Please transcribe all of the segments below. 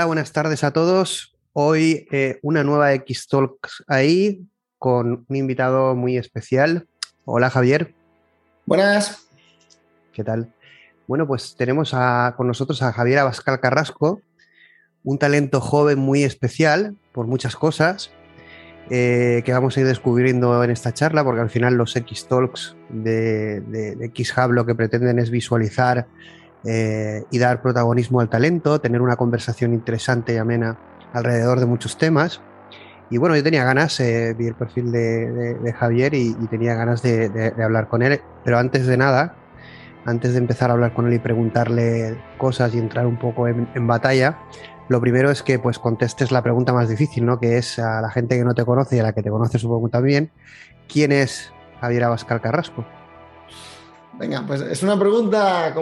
Hola, buenas tardes a todos. Hoy eh, una nueva X-Talks ahí con un invitado muy especial. Hola, Javier. Buenas. ¿Qué tal? Bueno, pues tenemos con nosotros a Javier Abascal Carrasco, un talento joven muy especial por muchas cosas eh, que vamos a ir descubriendo en esta charla, porque al final los X-Talks de, de, X-Hub lo que pretenden es visualizar eh, y dar protagonismo al talento, tener una conversación interesante y amena alrededor de muchos temas. Y bueno, yo tenía ganas, eh, vi el perfil de, Javier y, tenía ganas de, hablar con él, pero antes de nada, antes de empezar a hablar con él y preguntarle cosas y entrar un poco en, batalla, lo primero es que pues contestes la pregunta más difícil, ¿no? Que es a la gente que no te conoce y a la que te conoce supongo también, ¿quién es Javier Abascal Carrasco? Venga, pues es una pregunta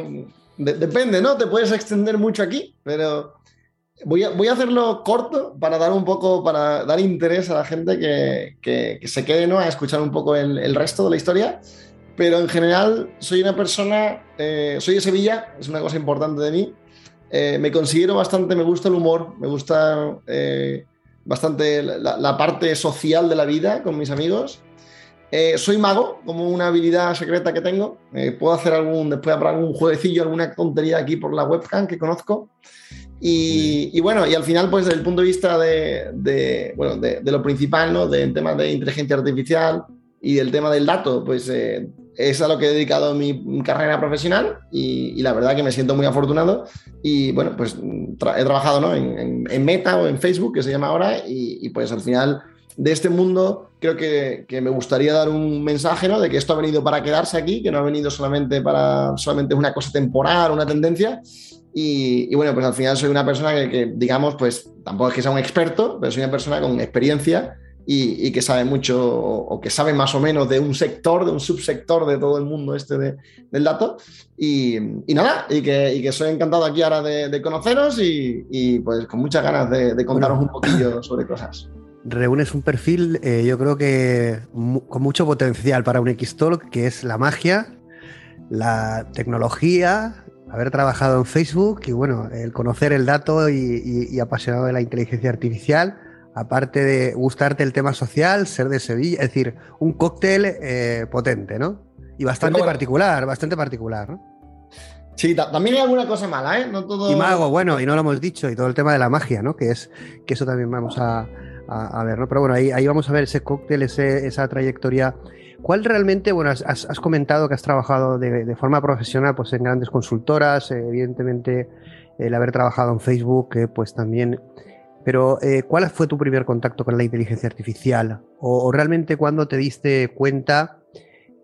depende, ¿no? Te puedes extender mucho aquí, pero voy a, voy a, hacerlo corto para dar un poco, para dar interés a la gente que, se quede, ¿no? A escuchar un poco el, resto de la historia. Pero en general soy una persona, eh, soy de Sevilla, es una cosa importante de mí. Eh, me considero bastante, me gusta el humor, me gusta eh, bastante la, parte social de la vida con mis amigos. Eh, soy mago, como una habilidad secreta que tengo. Eh, puedo hacer algún, después habrá algún jueguecillo, alguna tontería aquí por la webcam que conozco. Y, bueno, y al final, pues desde el punto de vista de, bueno, de, lo principal, ¿no? Del tema de inteligencia artificial y del tema del dato, pues eh, es a lo que he dedicado mi carrera profesional y, la verdad que me siento muy afortunado. Y bueno, pues he trabajado ¿no? en, Meta o en Facebook, que se llama ahora, y, y pues al final de este mundo, creo que, me gustaría dar un mensaje, ¿no? De que esto ha venido para quedarse aquí, que no ha venido solamente para solamente una cosa temporal, una tendencia. Y, bueno, pues al final soy una persona que, digamos, pues tampoco es que sea un experto, pero soy una persona con experiencia y, que sabe mucho o, que sabe más o menos de un sector, de un subsector de todo el mundo este del dato. Y, nada, y que, que, soy encantado aquí ahora de, conoceros y, pues con muchas ganas de, contaros un poquillo sobre cosas reúnes un perfil, eh, yo creo que con mucho potencial para un X-Talk, que es la magia, la tecnología, haber trabajado en Facebook y bueno, el conocer el dato y, apasionado de la inteligencia artificial, aparte de gustarte el tema social, ser de Sevilla, es decir, un cóctel eh, potente, ¿no? Y bastante particular, bastante particular, ¿no? Sí, también hay alguna cosa mala, ¿eh? No todo... Y mago, bueno, y no lo hemos dicho, y todo el tema de la magia, ¿no? Que es que eso también vamos a, a, ver, ¿no? Pero bueno, ahí, vamos a ver ese cóctel, esa trayectoria. ¿Cuál realmente, bueno, has, comentado que has trabajado de, forma profesional pues en grandes consultoras, evidentemente el haber trabajado en Facebook, pues también... Pero, eh, ¿cuál fue tu primer contacto con la inteligencia artificial? ¿O, realmente cuando te diste cuenta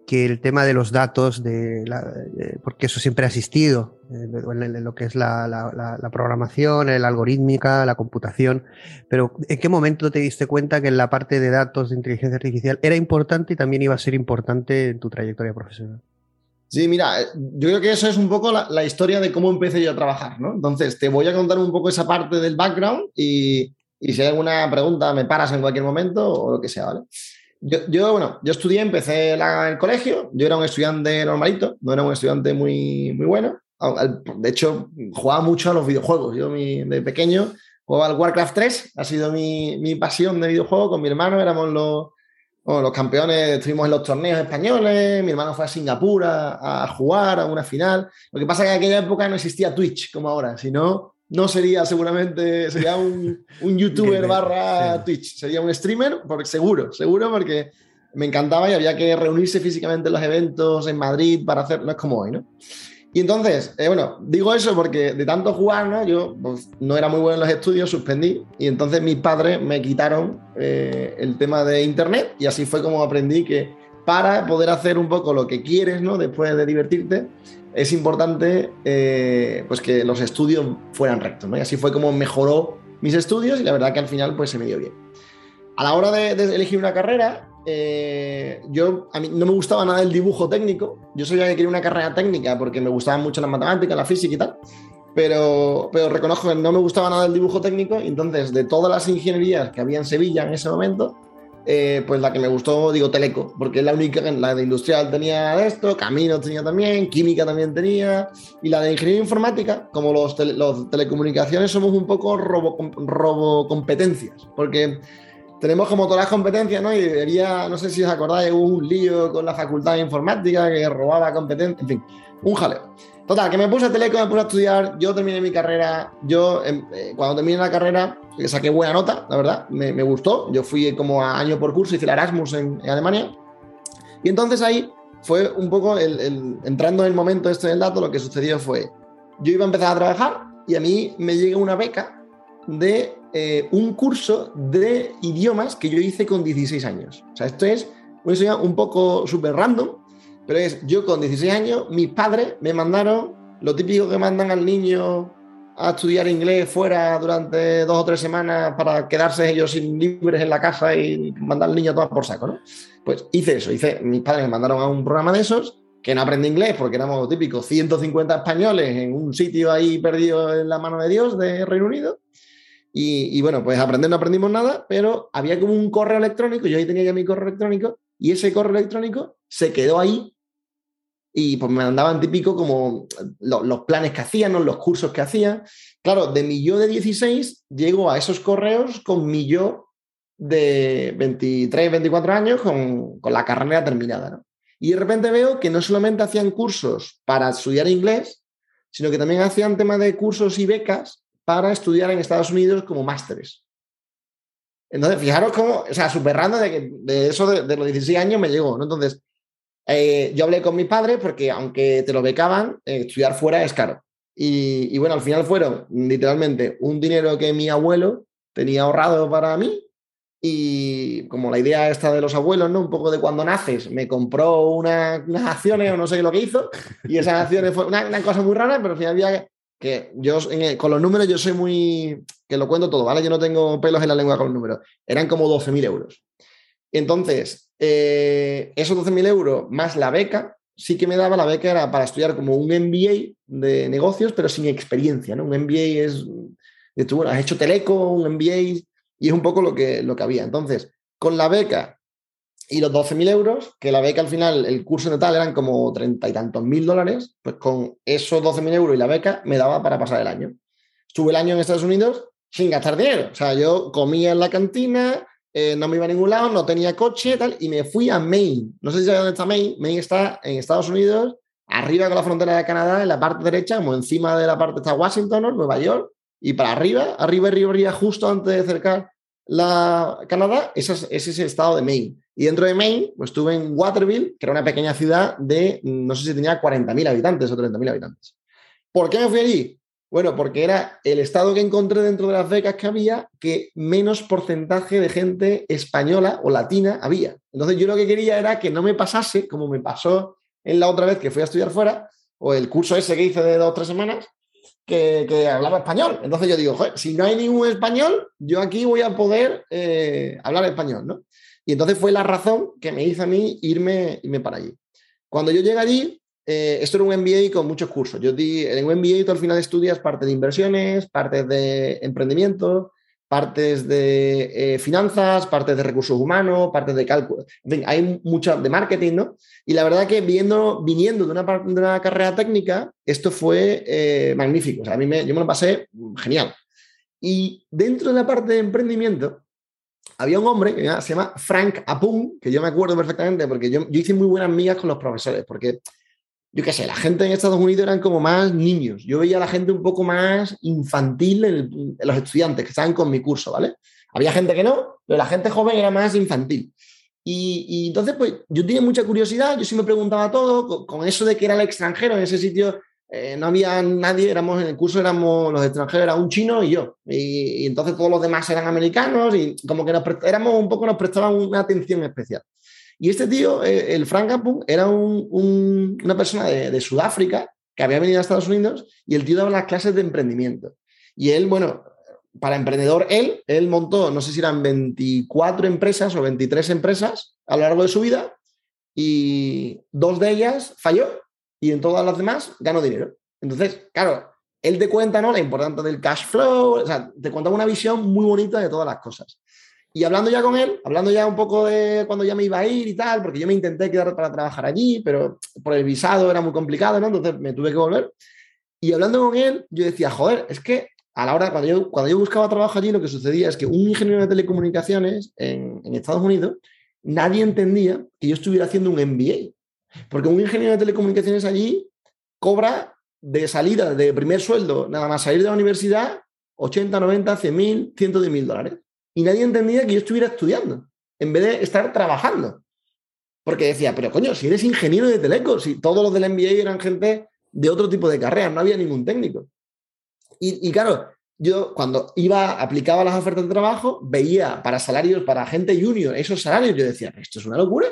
que el tema de los datos, de porque eso siempre ha existido, lo que es la, programación, la algorítmica, la computación, pero ¿en qué momento te diste cuenta que en la parte de datos de inteligencia artificial era importante y también iba a ser importante en tu trayectoria profesional? Sí, mira, yo creo que eso es un poco la, historia de cómo empecé yo a trabajar, ¿no? Entonces, te voy a contar un poco esa parte del background y, y si hay alguna pregunta me paras en cualquier momento o lo que sea, ¿vale? Yo, bueno, yo estudié, empecé el colegio, yo era un estudiante normalito, no era un estudiante muy, muy bueno. De hecho, jugaba mucho a los videojuegos. Yo de pequeño jugaba al Warcraft 3, ha sido mi, mi pasión de videojuego. Con mi hermano éramos los, los campeones, estuvimos en los torneos españoles, mi hermano fue a Singapur a, a, jugar a una final. Lo que pasa es que en aquella época no existía Twitch como ahora, sino no sería seguramente, sería un, un youtuber barra Twitch, sería un streamer, porque seguro, seguro, porque me encantaba y había que reunirse físicamente en los eventos en Madrid para hacer, no es como hoy, ¿no? Y entonces, eh, bueno, digo eso porque de tanto jugar, ¿no? Yo pues, no era muy bueno en los estudios, suspendí y entonces mis padres me quitaron eh, el tema de internet y así fue como aprendí que para poder hacer un poco lo que quieres, ¿no? Después de divertirte, es importante eh, pues que los estudios fueran rectos. ¿no? Y así fue como mejoró mis estudios y la verdad que al final pues se me dio bien. A la hora de, elegir una carrera, eh, yo a mí no me gustaba nada el dibujo técnico. Yo sabía que quería una carrera técnica porque me gustaban mucho la matemática, la física y tal. Pero, pero reconozco que no me gustaba nada el dibujo técnico. Entonces, de todas las ingenierías que había en Sevilla en ese momento, eh, pues la que me gustó, digo, Teleco, porque es la única, la de industrial tenía esto, Camino tenía también, Química también tenía, y la de ingeniería informática, como los, los telecomunicaciones, somos un poco robo, robo competencias, porque tenemos como todas las competencias, ¿no? Y debería, no sé si os acordáis, hubo un lío con la facultad de informática que robaba competencias, en fin, un jaleo. Total, que me puse a Teleco, me puse a estudiar, yo terminé mi carrera, yo em, eh, cuando terminé la carrera saqué buena nota, la verdad, me, gustó, yo fui como a año por curso, hice el Erasmus en, Alemania, y entonces ahí fue un poco, el, entrando en el momento este del dato, lo que sucedió fue, yo iba a empezar a trabajar y a mí me llega una beca de eh, un curso de idiomas que yo hice con 16 años. O sea, esto es una historia un poco súper random, pero es, yo con 16 años, mis padres me mandaron lo típico que mandan al niño a estudiar inglés fuera durante dos o tres semanas para quedarse ellos sin libres en la casa y mandar al niño todo por saco, ¿no? Pues hice eso, hice, mis padres me mandaron a un programa de esos, que no aprendí inglés porque éramos lo típico, 150 españoles en un sitio ahí perdido en la mano de Dios de Reino Unido. Y, bueno, pues aprender no aprendimos nada, pero había como un correo electrónico, yo ahí tenía ya mi correo electrónico, y ese correo electrónico se quedó ahí y pues me mandaban típico como los, planes que hacían, los cursos que hacían. Claro, de mi yo de 16 llego a esos correos con mi yo de 23, 24 años con, la carrera terminada. Y de repente veo que no solamente hacían cursos para estudiar inglés, sino que también hacían temas de cursos y becas para estudiar en Estados Unidos como másteres. Entonces, fijaros cómo, o sea, súper random de, que, de eso de, de, los 16 años me llegó, ¿no? Entonces, eh, yo hablé con mis padres porque aunque te lo becaban, eh, estudiar fuera es caro. Y, bueno, al final fueron literalmente un dinero que mi abuelo tenía ahorrado para mí. Y como la idea esta de los abuelos, ¿no? Un poco de cuando naces, me compró unas acciones o no sé lo que hizo. Y esas acciones fue una, cosa muy rara, pero al final había que yo con los números yo soy muy, que lo cuento todo, ¿vale? Yo no tengo pelos en la lengua con los números. Eran como 12.000 euros. Entonces, eh, esos 12.000 euros más la beca, sí que me daba la beca era para estudiar como un MBA de negocios, pero sin experiencia, ¿no? Un MBA es, tú, bueno, has hecho teleco, un MBA, y es un poco lo que, lo que había. Entonces, con la beca y los 12.000 euros, que la beca al final, el curso total eran como treinta y tantos mil dólares, pues con esos 12.000 euros y la beca me daba para pasar el año. Estuve el año en Estados Unidos sin gastar dinero. O sea, yo comía en la cantina, eh, no me iba a ningún lado, no tenía coche tal, y me fui a Maine. No sé si sabes dónde está Maine. Maine está en Estados Unidos, arriba con la frontera de Canadá, en la parte derecha, como encima de la parte está Washington, Nueva York, y para arriba, arriba, arriba, arriba, justo antes de acercar la Canadá, ese es, ese es el estado de Maine. Y dentro de Maine, pues estuve en Waterville, que era una pequeña ciudad de, no sé si tenía 40.000 habitantes o 30.000 habitantes. ¿Por qué me fui allí? Bueno, porque era el estado que encontré dentro de las becas que había que menos porcentaje de gente española o latina había. Entonces yo lo que quería era que no me pasase, como me pasó en la otra vez que fui a estudiar fuera, o el curso ese que hice de dos o tres semanas, que, hablaba español. Entonces yo digo, si no hay ningún español, yo aquí voy a poder eh, hablar español, ¿no? Y entonces fue la razón que me hizo a mí irme, irme para allí. Cuando yo llegué allí, eh, esto era un MBA con muchos cursos. Yo di, en un MBA tú al final estudias parte de inversiones, partes de emprendimiento, partes de eh, finanzas, partes de recursos humanos, partes de cálculo. En fin, hay mucho de marketing, ¿no? Y la verdad que viendo, viniendo de una, de una carrera técnica, esto fue eh, magnífico. O sea, a mí me, yo me lo pasé genial. Y dentro de la parte de emprendimiento, había un hombre que se llama Frank Apung, que yo me acuerdo perfectamente porque yo, yo hice muy buenas amigas con los profesores, porque yo qué sé, la gente en Estados Unidos eran como más niños. Yo veía a la gente un poco más infantil en, los estudiantes que estaban con mi curso, ¿vale? Había gente que no, pero la gente joven era más infantil. Y, entonces, pues yo tenía mucha curiosidad, yo sí me preguntaba todo, con, eso de que era el extranjero, en ese sitio eh, no había nadie, éramos en el curso, éramos los extranjeros, era un chino y yo. Y, entonces todos los demás eran americanos y como que nos, éramos un poco, nos prestaban una atención especial. Y este tío, eh, el Frank Kampung, era una persona de, Sudáfrica que había venido a Estados Unidos y el tío daba las clases de emprendimiento. Y él, bueno, para emprendedor, él, él montó, no sé si eran 24 empresas o 23 empresas a lo largo de su vida y dos de ellas falló y en todas las demás ganó dinero. Entonces, claro, él te cuenta ¿no? la importancia del cash flow, o sea, te cuenta una visión muy bonita de todas las cosas. Y hablando ya con él, hablando ya un poco de cuando ya me iba a ir y tal, porque yo me intenté quedar para trabajar allí, pero por el visado era muy complicado, ¿no? Entonces me tuve que volver. Y hablando con él, yo decía, joder, es que a la hora, cuando yo, cuando yo buscaba trabajo allí, lo que sucedía es que un ingeniero de telecomunicaciones en, en Estados Unidos, nadie entendía que yo estuviera haciendo un MBA. Porque un ingeniero de telecomunicaciones allí cobra de salida, de primer sueldo, nada más salir de la universidad, 80, 90, 100 mil, 110 mil dólares. Y nadie entendía que yo estuviera estudiando, en vez de estar trabajando. Porque decía, pero coño, si eres ingeniero de teleco, si todos los del MBA eran gente de otro tipo de carreras, no había ningún técnico. Y, y, claro, yo cuando iba, aplicaba las ofertas de trabajo, veía para salarios, para gente junior, esos salarios, yo decía, esto es una locura.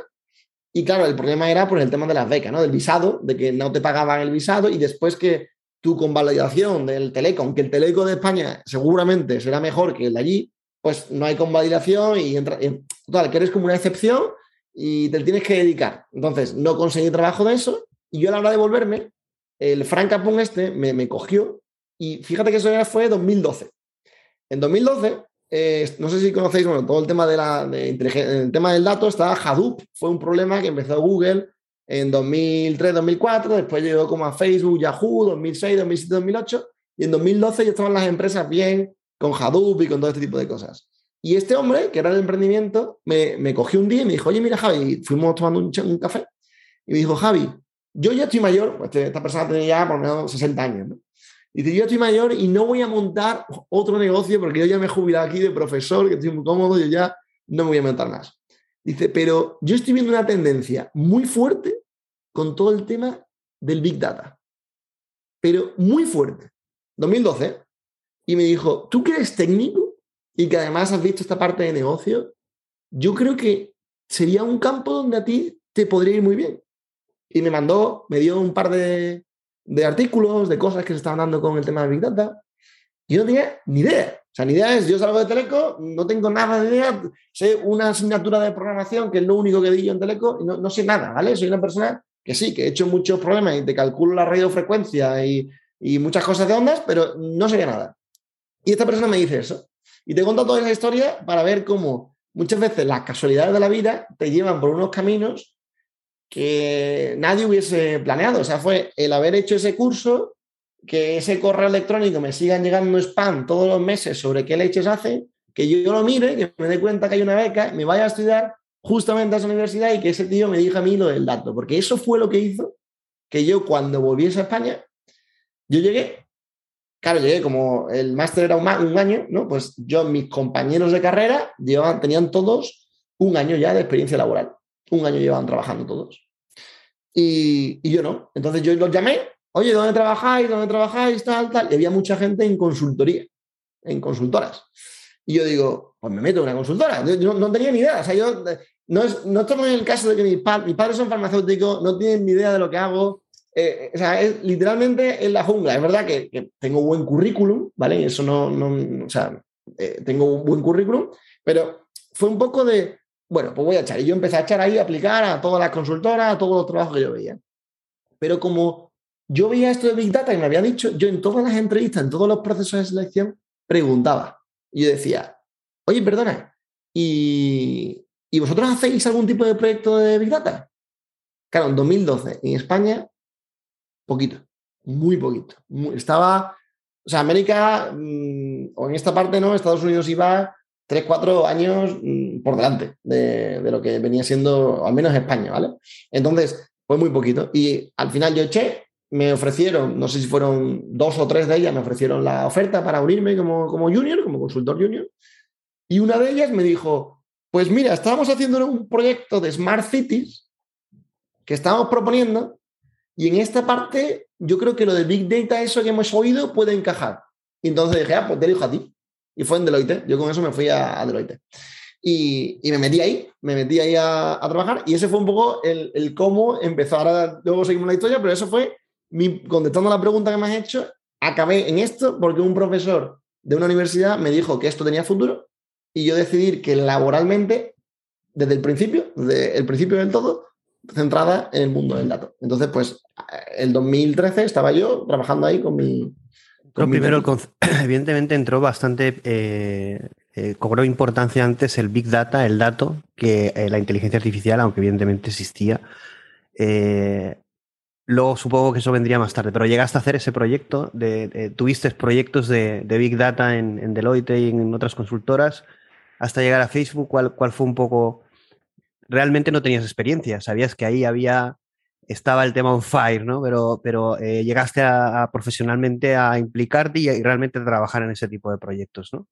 Y claro, el problema era por el tema de las becas, ¿no? Del visado, de que no te pagaban el visado y después que tú con validación del Teleco, aunque el Teleco de España seguramente será mejor que el de allí, pues no hay convalidación y entra, total, que eres como una excepción y te tienes que dedicar. Entonces, no conseguí trabajo de eso y yo a la hora de volverme, el Frank este me, me cogió y fíjate que eso ya fue 2012. En 2012, eh, no sé si conocéis, bueno, todo el tema, de la, el tema del dato, estaba Hadoop, fue un problema que empezó Google en 2003, 2004, después llegó como a Facebook, Yahoo, 2006, 2007, 2008, y en 2012 ya estaban las empresas bien con Hadoop y con todo este tipo de cosas. Y este hombre, que era el emprendimiento, me, me cogió un día y me dijo, oye, mira, Javi, fuimos tomando un, un, café, y me dijo, Javi, yo ya estoy mayor, pues, este, esta persona tenía ya por lo menos 60 años. Dice, yo estoy mayor y no voy a montar otro negocio porque yo ya me he jubilado aquí de profesor, que estoy muy cómodo, yo ya no me voy a montar más. Dice, pero yo estoy viendo una tendencia muy fuerte con todo el tema del Big Data. Pero muy fuerte. 2012. Y me dijo, ¿tú que eres técnico y que además has visto esta parte de negocio? Yo creo que sería un campo donde a ti te podría ir muy bien. Y me mandó, me dio un par de, de artículos, de cosas que se estaban dando con el tema de Big Data. Y yo no tenía ni idea. O sea, ni idea es, yo salgo de Teleco, no tengo nada de idea, sé una asignatura de programación, que es lo único que di yo en Teleco, y no, no sé nada, ¿vale? Soy una persona que sí, que he hecho muchos problemas y te calculo la radiofrecuencia y, y muchas cosas de ondas, pero no sé nada. Y esta persona me dice eso. Y te cuento toda esa historia para ver cómo muchas veces las casualidades de la vida te llevan por unos caminos que nadie hubiese planeado. O sea, fue el haber hecho ese curso, que ese correo electrónico me sigan llegando spam todos los meses sobre qué leches hace, que yo lo mire, que me dé cuenta que hay una beca, me vaya a estudiar justamente a esa universidad y que ese tío me diga a mí lo del dato, porque eso fue lo que hizo que yo cuando volviese a España, yo llegué, claro, llegué como el máster era un, un, año, ¿no? Pues yo, mis compañeros de carrera llevaban, tenían todos un año ya de experiencia laboral, un año llevaban trabajando todos. Y, y yo no. Entonces yo los llamé, oye, ¿dónde trabajáis? ¿Dónde trabajáis? Tal, tal. Y había mucha gente en consultoría, en consultoras. Y yo digo, pues me meto en una consultora. Yo, no, tenía ni idea. O sea, yo no, es, no estamos en el caso de que mis, pa mis padres son farmacéuticos, no tienen ni idea de lo que hago. Eh, o sea, es literalmente en la jungla. Es verdad que, que tengo buen currículum, ¿vale? Eso no, no o sea, eh, tengo un buen currículum, pero fue un poco de, bueno, pues voy a echar. Y yo empecé a echar ahí, a aplicar a todas las consultoras, a todos los trabajos que yo veía. Pero como yo veía esto de Big Data y me había dicho, yo en todas las entrevistas, en todos los procesos de selección, preguntaba. Y yo decía, oye, perdona, ¿y, ¿y vosotros hacéis algún tipo de proyecto de Big Data? Claro, en 2012, en España, poquito, muy poquito. Muy, estaba, o sea, América, mmm, o en esta parte, ¿no? Estados Unidos iba tres, cuatro años mmm, por delante de, lo que venía siendo, al menos España, ¿vale? Entonces, fue muy poquito. Y al final yo eché, me ofrecieron, no sé si fueron dos o tres de ellas, me ofrecieron la oferta para unirme como, como junior, como consultor junior. Y una de ellas me dijo, pues mira, estábamos haciendo un proyecto de Smart Cities que estábamos proponiendo y en esta parte yo creo que lo de Big Data, eso que hemos oído, puede encajar. Entonces dije, ah, pues te elijo a ti y fue en Deloitte. Yo con eso me fui a, a Deloitte. Y, y, me metí ahí, me metí ahí a, a, trabajar y ese fue un poco el, el cómo empezó. Ahora luego seguimos la historia, pero eso fue, mi, contestando a la pregunta que me has hecho, acabé en esto porque un profesor de una universidad me dijo que esto tenía futuro y yo decidí que laboralmente, desde el principio, desde el principio del todo, centrada en el mundo del dato. Entonces, pues, el 2013 estaba yo trabajando ahí con mi, primero, evidentemente entró bastante, eh, eh, cobró importancia antes el Big Data, el dato, que eh, la inteligencia artificial, aunque evidentemente existía. Luego supongo que eso vendría más tarde, pero llegaste a hacer ese proyecto, de, tuviste proyectos de, Big Data en, Deloitte y en otras consultoras, hasta llegar a Facebook, ¿cuál, cuál fue un poco... Realmente no tenías experiencia, sabías que ahí había estaba el tema on fire, ¿no? Pero, pero llegaste a, profesionalmente a implicarte y, realmente a trabajar en ese tipo de proyectos, ¿no?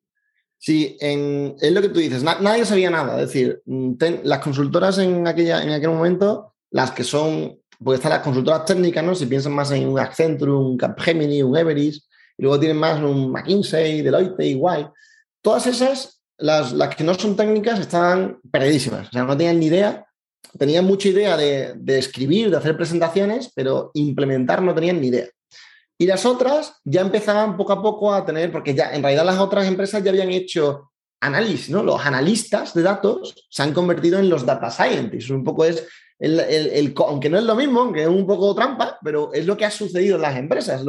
Sí, es lo que tú dices, nadie sabía nada. Es decir, mm, las consultoras en, aquella, en aquel momento, las que son, porque están las consultoras técnicas, ¿no? Si piensan más en un Accenture, un Capgemini, un Everest, y luego tienen más un McKinsey, Deloitte, igual. Todas esas, las, las que no son técnicas, estaban perdidísimas. O sea, no tenían ni idea, tenían mucha idea de, escribir, de hacer presentaciones, pero implementar no tenían ni idea. Y las otras ya empezaban poco a poco a tener, porque ya en realidad las otras empresas ya habían hecho análisis, ¿no? Los analistas de datos se han convertido en los data scientists. Un poco es, el, aunque no es lo mismo, aunque es un poco trampa, pero es lo que ha sucedido en las empresas.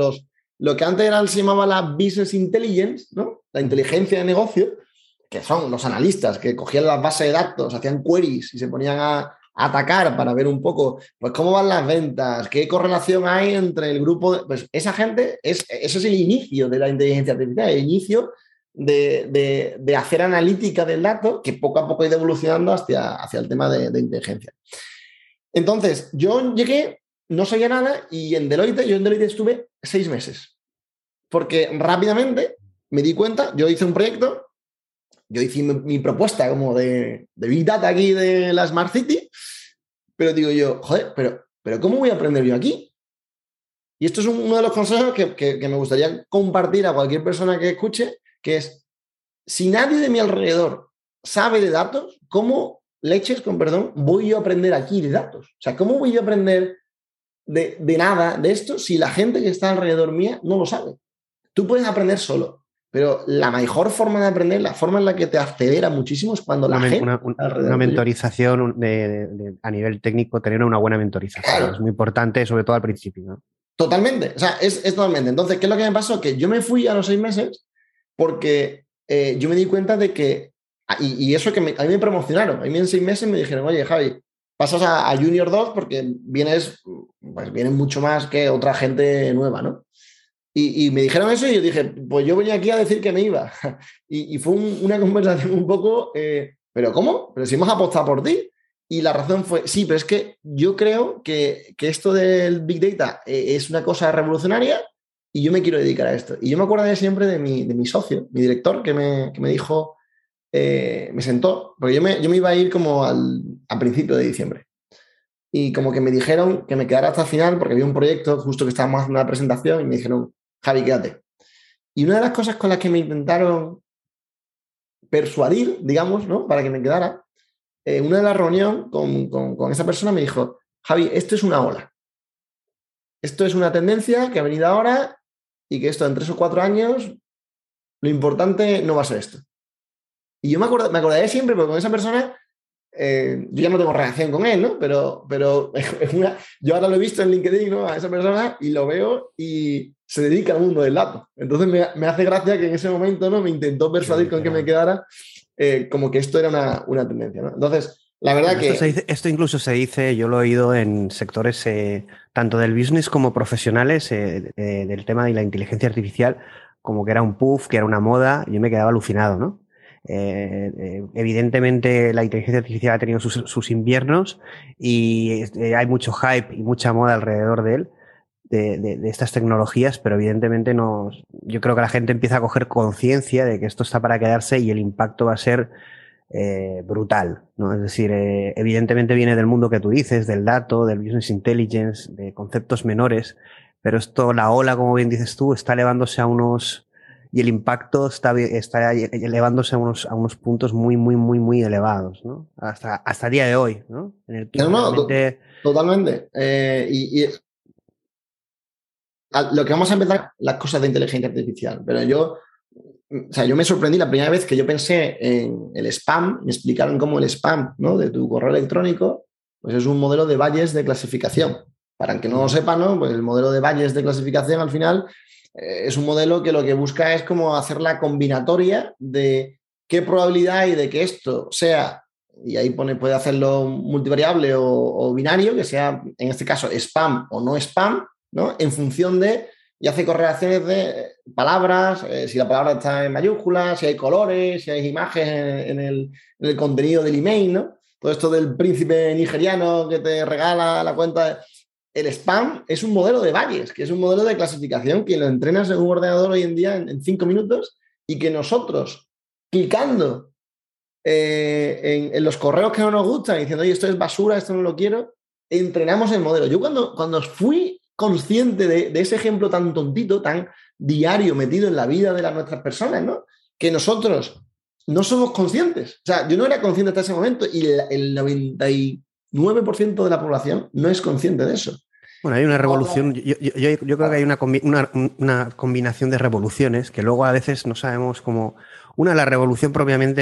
Lo que antes era, se llamaba la business intelligence, ¿no? La inteligencia de negocio, que son los analistas que cogían las bases de datos, hacían queries y se ponían a, atacar para ver un poco pues cómo van las ventas, qué correlación hay entre el grupo, de, pues esa gente, es, eso es el inicio de la inteligencia artificial, el inicio de, hacer analítica del dato que poco a poco ha ido evolucionando hacia, hacia el tema de, inteligencia. Entonces, yo llegué, no sabía nada y en Deloitte, yo en Deloitte estuve seis meses, porque rápidamente me di cuenta, yo hice un proyecto, yo hice mi, propuesta como de, de Big Data aquí de la Smart City pero digo yo, joder, pero, pero ¿cómo voy a aprender yo aquí? Y esto es uno de los consejos que, me gustaría compartir a cualquier persona que escuche, que es, si nadie de mi alrededor sabe de datos, ¿cómo leches, con perdón, voy yo a aprender aquí de datos? O sea, ¿cómo voy yo a aprender de, de nada de esto si la gente que está alrededor mía no lo sabe? Tú puedes aprender solo, pero la mejor forma de aprender, la forma en la que te acelera muchísimo es cuando la gente. Una, mentorización a nivel técnico, tener una buena mentorización. Es muy importante, sobre todo al principio. Totalmente. O sea, es, totalmente. Entonces, ¿qué es lo que me pasó? Que yo me fui a los seis meses porque eh, yo me di cuenta de que. Ah, y, eso que a mí me promocionaron. A mí en seis meses me dijeron, oye, Javi, pasas a, a Junior 2 porque vienes, pues vienes mucho más que otra gente nueva, ¿no? Y, me dijeron eso y yo dije, pues yo venía aquí a decir que me iba. Y, fue una conversación un poco, eh, ¿pero cómo? Pero si hemos apostado por ti. Y la razón fue, sí, pero es que yo creo que, esto del Big Data eh, es una cosa revolucionaria y yo me quiero dedicar a esto. Y yo me acuerdo siempre de mi, de mi socio, mi director, que me, que me dijo, eh, me sentó, porque yo me, yo me iba a ir como al, a principio de diciembre. Y como que me dijeron que me quedara hasta el final porque había un proyecto justo que estábamos haciendo una presentación y me dijeron, Javi, quédate. Y una de las cosas con las que me intentaron persuadir, digamos, ¿no? Para que me quedara, en una de las reuniones con, esa persona me dijo, Javi, esto es una ola. Esto es una tendencia que ha venido ahora y que esto en tres o cuatro años, lo importante no va a ser esto. Y yo me, me acordaré siempre, porque con esa persona, eh, yo ya no tengo relación con él, ¿no? Pero, pero yo ahora lo he visto en LinkedIn, ¿no? A esa persona y lo veo y, se dedica al mundo del dato. Entonces me, hace gracia que en ese momento ¿no? me intentó persuadir con que me quedara eh, como que esto era una, tendencia. Entonces, la verdad que... Esto, incluso se dice, yo lo he oído en sectores eh, tanto del business como profesionales, eh, del tema de la inteligencia artificial, como que era un puff, que era una moda, yo me quedaba alucinado, ¿no? Evidentemente la inteligencia artificial ha tenido sus, inviernos y hay mucho hype y mucha moda alrededor de él, de, estas tecnologías, pero evidentemente no, yo creo que la gente empieza a coger conciencia de que esto está para quedarse y el impacto va a ser eh, brutal. ¿no? Es decir, eh, evidentemente viene del mundo que tú dices, del dato, del business intelligence, de conceptos menores, pero esto, la ola, como bien dices tú, está elevándose a unos, y el impacto está, está elevándose a unos, a unos puntos muy, muy, muy, muy elevados, ¿no? Hasta, hasta el día de hoy, ¿no? En el que totalmente. Eh, y, lo que vamos a empezar, las cosas de inteligencia artificial. Pero yo, o sea, yo me sorprendí la primera vez que yo pensé en el spam, me explicaron cómo el spam ¿no? de tu correo electrónico, pues es un modelo de valles de clasificación. Para el que no lo sepa, ¿no? Pues el modelo de valles de clasificación al final es un modelo que lo que busca es como hacer la combinatoria de qué probabilidad hay de que esto sea, y ahí pone, puede hacerlo multivariable o, binario, que sea en este caso spam o no spam, ¿no? En función de, y hace correlaciones de palabras, eh, si la palabra está en mayúsculas, si hay colores, si hay imágenes en el, en el contenido del email, ¿no? Todo esto del príncipe nigeriano que te regala la cuenta. El spam es un modelo de valles, que es un modelo de clasificación que lo entrenas en un ordenador hoy en día en, cinco minutos y que nosotros, clicando eh, en, los correos que no nos gustan, diciendo, oye, esto es basura, esto no lo quiero, entrenamos el modelo. Yo cuando, cuando fui consciente de, ese ejemplo tan tontito, tan diario, metido en la vida de las nuestras personas, ¿no? Que nosotros no somos conscientes. O sea, yo no era consciente hasta ese momento y el, 99% de la población no es consciente de eso. Bueno, hay una revolución, yo, creo que hay una, una, combinación de revoluciones que luego a veces no sabemos cómo... Una, la revolución propiamente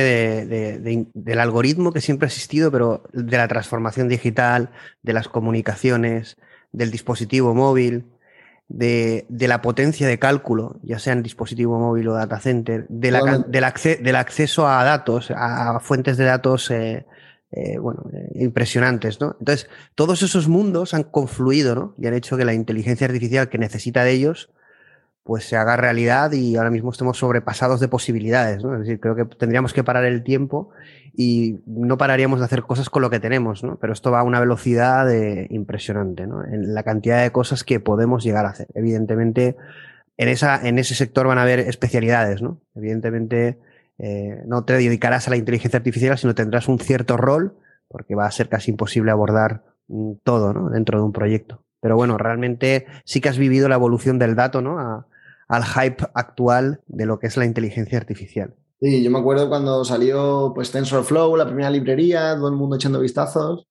del algoritmo que siempre ha existido, pero de la transformación digital, de las comunicaciones, del dispositivo móvil, de, la potencia de cálculo, ya sea en dispositivo móvil o data center, de la, del, acceso a datos, a, fuentes de datos eh, eh, bueno, eh, impresionantes. ¿no? Entonces, todos esos mundos han confluido ¿no? y han hecho que la inteligencia artificial que necesita de ellos pues se haga realidad y ahora mismo estemos sobrepasados de posibilidades. ¿no? Es decir, creo que tendríamos que parar el tiempo y no pararíamos de hacer cosas con lo que tenemos, ¿no? Pero esto va a una velocidad impresionante, ¿no? En la cantidad de cosas que podemos llegar a hacer. Evidentemente, en, esa, en ese sector van a haber especialidades, ¿no? Evidentemente, eh, no te dedicarás a la inteligencia artificial, sino tendrás un cierto rol, porque va a ser casi imposible abordar mm, todo, ¿no? Dentro de un proyecto. Pero bueno, realmente sí que has vivido la evolución del dato, ¿no? al hype actual de lo que es la inteligencia artificial. Sí, yo me acuerdo cuando salió pues TensorFlow, la primera librería, todo el mundo echando vistazos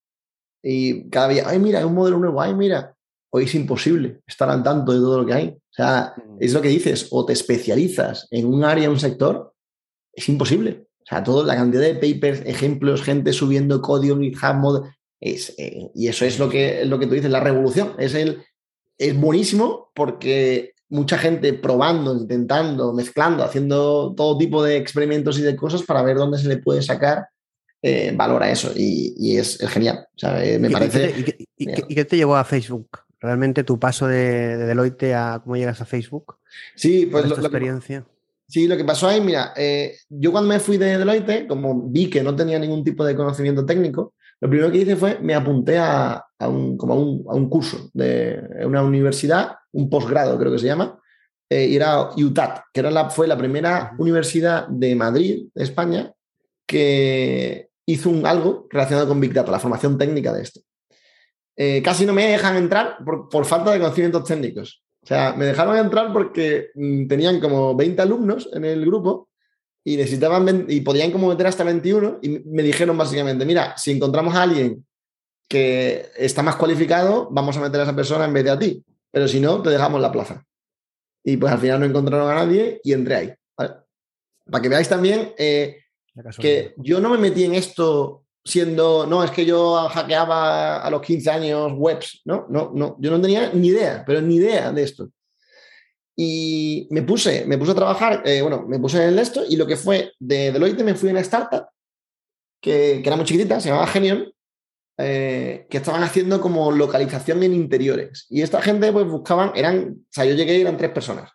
y cada día, ay, mira, hay un modelo nuevo, ay, mira, hoy es imposible estar al tanto de todo lo que hay. O sea, mm. es lo que dices, o te especializas en un área, un sector, es imposible. O sea, toda la cantidad de papers, ejemplos, gente subiendo código GitHub, es, eh, y eso es lo que, lo que tú dices, la revolución. Es, el, es buenísimo porque mucha gente probando, intentando, mezclando, haciendo todo tipo de experimentos y de cosas para ver dónde se le puede sacar eh, valor a eso. Y, es, genial. Eh, me parece. ¿Y, qué, te llevó a Facebook? ¿Realmente tu paso de, Deloitte a cómo llegas a Facebook? Sí, pues. Lo, experiencia? Sí, lo que pasó ahí, mira, eh, yo cuando me fui de Deloitte, como vi que no tenía ningún tipo de conocimiento técnico, lo primero que hice fue me apunté a, un, como a un, curso de una universidad, un posgrado creo que se llama, eh, y era UTAT, que era la, fue la primera universidad de Madrid, de España, que hizo un, algo relacionado con Big Data, la formación técnica de esto. Eh, casi no me dejan entrar por, por, falta de conocimientos técnicos. O sea, me dejaron entrar porque mm, tenían como 20 alumnos en el grupo y necesitaban y podían como meter hasta 21 y me dijeron básicamente, mira, si encontramos a alguien que está más cualificado, vamos a meter a esa persona en vez de a ti, pero si no, te dejamos la plaza. Y pues al final no encontraron a nadie y entré ahí. Para que veáis también eh, que yo no me metí en esto siendo, no, es que yo hackeaba a los 15 años webs, no, no, no, yo no tenía ni idea, pero ni idea de esto. Y me puse, me puse a trabajar, eh, bueno, me puse en esto y lo que fue de Deloitte me fui a una startup que, era muy chiquitita, se llamaba Genion, eh, que estaban haciendo como localización en interiores. Y esta gente pues buscaban, eran, o sea, yo llegué y eran tres personas.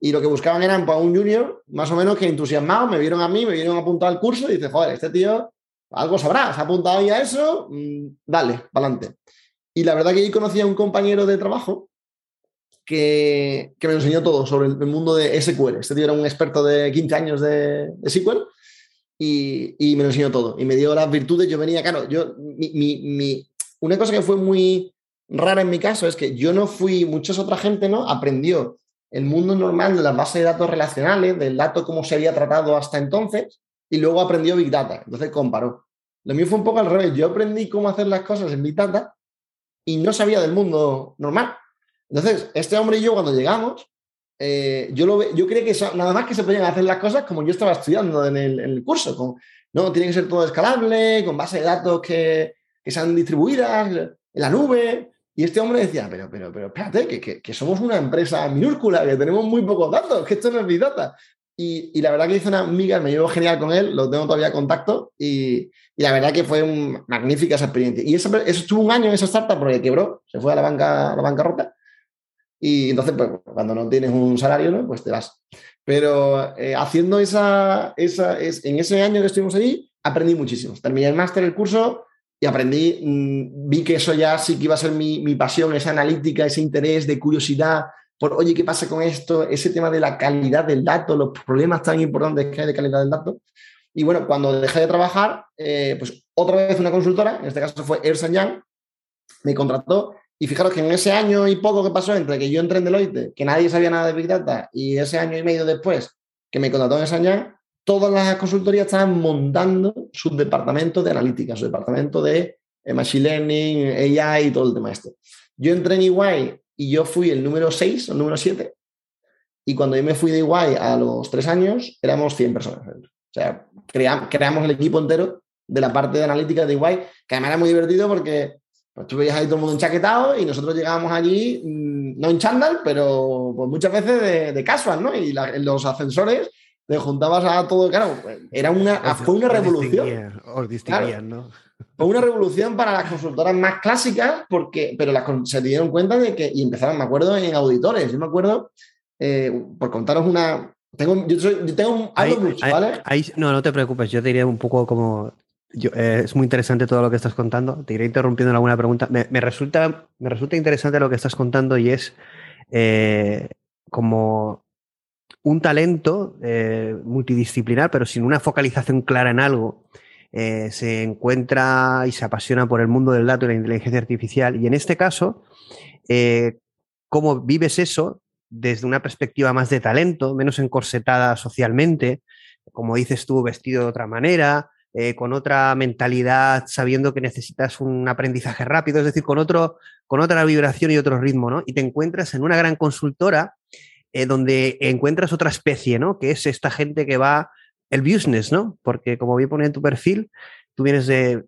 Y lo que buscaban eran para pues, un junior, más o menos que entusiasmado, me vieron a mí, me vieron a apuntar al curso y dice, joder, este tío algo sabrá, se ha apuntado ahí a eso, mm, dale, para adelante. Y la verdad que ahí conocí a un compañero de trabajo que, me enseñó todo sobre el, mundo de SQL. Este tío era un experto de 15 años de, SQL y, me lo enseñó todo. Y me dio las virtudes. Yo venía, claro, yo, mi, una cosa que fue muy rara en mi caso es que yo no fui, muchas otra gente, ¿no? Aprendió el mundo normal de las bases de datos relacionales, del dato como se había tratado hasta entonces, y luego aprendió Big Data. Entonces comparó. Lo mío fue un poco al revés. Yo aprendí cómo hacer las cosas en Big Data y no sabía del mundo normal. Entonces, este hombre y yo cuando llegamos, eh, yo, lo, yo creía que nada más que se podían hacer las cosas como yo estaba estudiando en el, curso. Con, no, tiene que ser todo escalable, con base de datos que, que sean distribuidas en la nube. Y este hombre decía, pero, pero, pero espérate, que, que, somos una empresa minúscula, que tenemos muy pocos datos, que esto no es Big Data. Y, la verdad que hice una amiga, me llevo genial con él, lo tengo todavía contacto y, la verdad que fue una magnífica esa experiencia. Y eso, estuvo un año en esa startup porque quebró, se fue a la banca, a la bancarrota. Y entonces, pues, cuando no tienes un salario, ¿no? pues te vas. Pero eh, haciendo esa, esa es, en ese año que estuvimos allí, aprendí muchísimo. Terminé el máster, el curso, y aprendí, mm, vi que eso ya sí que iba a ser mi, mi pasión, esa analítica, ese interés de curiosidad, por, oye, ¿qué pasa con esto? Ese tema de la calidad del dato, los problemas tan importantes que hay de calidad del dato. Y bueno, cuando dejé de trabajar, eh, pues otra vez una consultora, en este caso fue Ernst Young, me contrató y fijaros que en ese año y poco que pasó entre que yo entré en Deloitte, que nadie sabía nada de Big Data, y ese año y medio después que me contrató Ernst Young, todas las consultorías estaban montando sus departamentos de analítica, su departamento de eh, Machine Learning, AI y todo el tema este. Yo entré en EY y yo fui el número 6 o el número 7. Y cuando yo me fui de Iguay a los tres años, éramos 100 personas. O sea, creamos, el equipo entero de la parte de analítica de Iguay, que además era muy divertido porque pues, tú veías ahí todo el mundo enchaquetado y nosotros llegábamos allí, mm, no en chándal, pero pues, muchas veces de, casual, ¿no? Y los ascensores te juntabas a todo, claro, era una, fue una revolución. Os distinguían, ¿no? Fue una revolución para las consultoras más clásicas, porque, pero las, se dieron cuenta de que, y empezaron, me acuerdo, en auditores. Yo me acuerdo, eh, por contaros una. Tengo, yo, tengo algo mucho, ¿vale? no, no te preocupes, yo te diré un poco como. Eh, es muy interesante todo lo que estás contando. Te iré interrumpiendo en alguna pregunta. Me, resulta, me resulta interesante lo que estás contando y es eh, como un talento multidisciplinar, pero sin una focalización clara en algo eh, se encuentra y se apasiona por el mundo del dato y la inteligencia artificial. Y en este caso, eh, ¿cómo vives eso desde una perspectiva más de talento, menos encorsetada socialmente? Como dices tú, vestido de otra manera, eh, con otra mentalidad, sabiendo que necesitas un aprendizaje rápido, es decir, con, otro, con otra vibración y otro ritmo, ¿no? Y te encuentras en una gran consultora donde encuentras otra especie, ¿no? Que es esta gente que va el business, ¿no? Porque como bien pone en tu perfil, tú vienes de,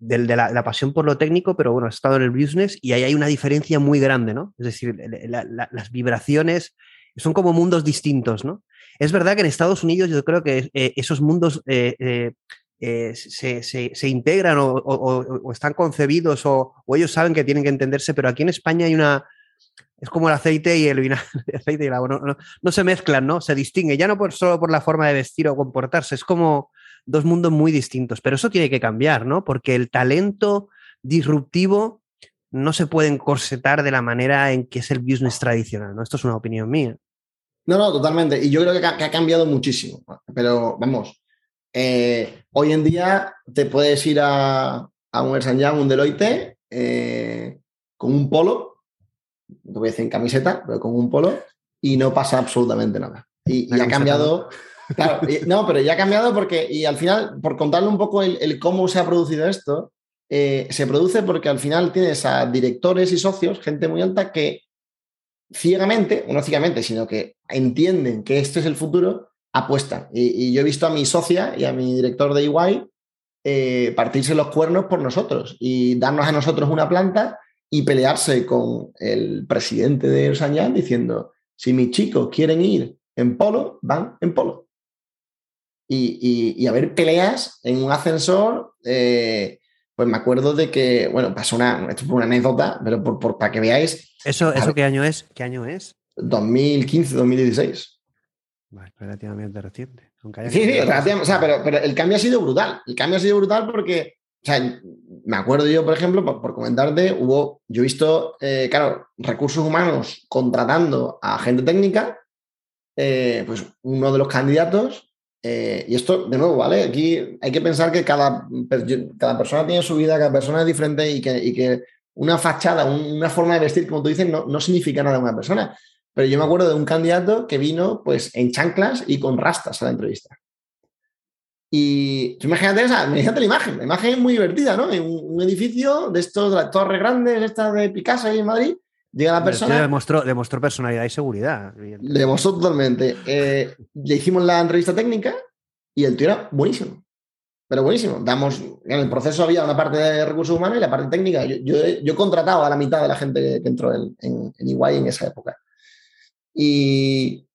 la, pasión por lo técnico, pero bueno, has estado en el business y ahí hay una diferencia muy grande, ¿no? Es decir, las vibraciones son como mundos distintos, ¿no? Es verdad que en Estados Unidos yo creo que eh, esos mundos eh, eh, se, integran o, están concebidos o, ellos saben que tienen que entenderse, pero aquí en España hay una, es como el aceite y el vinagre, aceite y el agua, no, se mezclan, ¿no? Se distingue, ya no por, solo por la forma de vestir o comportarse, es como dos mundos muy distintos, pero eso tiene que cambiar, ¿no? Porque el talento disruptivo no se puede encorsetar de la manera en que es el business tradicional, ¿no? Esto es una opinión mía. No, no, totalmente. Y yo creo que ha, cambiado muchísimo. Pero vamos, eh, hoy en día te puedes ir a, un Ersan un Deloitte, eh, con un polo te voy a decir en camiseta, pero con un polo, y no pasa absolutamente nada. Y, ha cambiado. Claro, no, pero ya ha cambiado porque, y al final, por contarle un poco el, cómo se ha producido esto, eh, se produce porque al final tienes a directores y socios, gente muy alta, que ciegamente, no ciegamente, sino que entienden que este es el futuro, apuestan. Y, yo he visto a mi socia y a mi director de EY eh, partirse los cuernos por nosotros y darnos a nosotros una planta y pelearse con el presidente de Sanyang diciendo, si mis chicos quieren ir en polo, van en polo. Y, y, haber peleas en un ascensor, eh, pues me acuerdo de que, bueno, pasó una, esto fue una anécdota, pero por, para que veáis. ¿Eso, eso qué año es? ¿Qué año es? 2015, 2016. relativamente reciente. sí, sí, relativamente, o sea, pero, pero el cambio ha sido brutal. El cambio ha sido brutal porque o sea, me acuerdo yo, por ejemplo, por, comentarte, hubo, yo he visto, eh, claro, recursos humanos contratando a gente técnica, eh, pues uno de los candidatos, eh, y esto, de nuevo, ¿vale? Aquí hay que pensar que cada, cada persona tiene su vida, cada persona es diferente y que, que una fachada, una forma de vestir, como tú dices, no, no significa nada una persona. Pero yo me acuerdo de un candidato que vino pues en chanclas y con rastas a la entrevista. Y imagínate, esa, imagínate la imagen, la imagen es muy divertida, ¿no? En un, edificio de estos, de las torres grandes, esta de Picasso ahí en Madrid, llega la persona. demostró, demostró personalidad y seguridad. Le demostró totalmente. Eh, le hicimos la entrevista técnica y el tío era buenísimo. Pero buenísimo. Damos, en el proceso había una parte de recursos humanos y la parte técnica. Yo, yo, yo he contratado a la mitad de la gente que entró en, en, en Iguay en esa época. Y,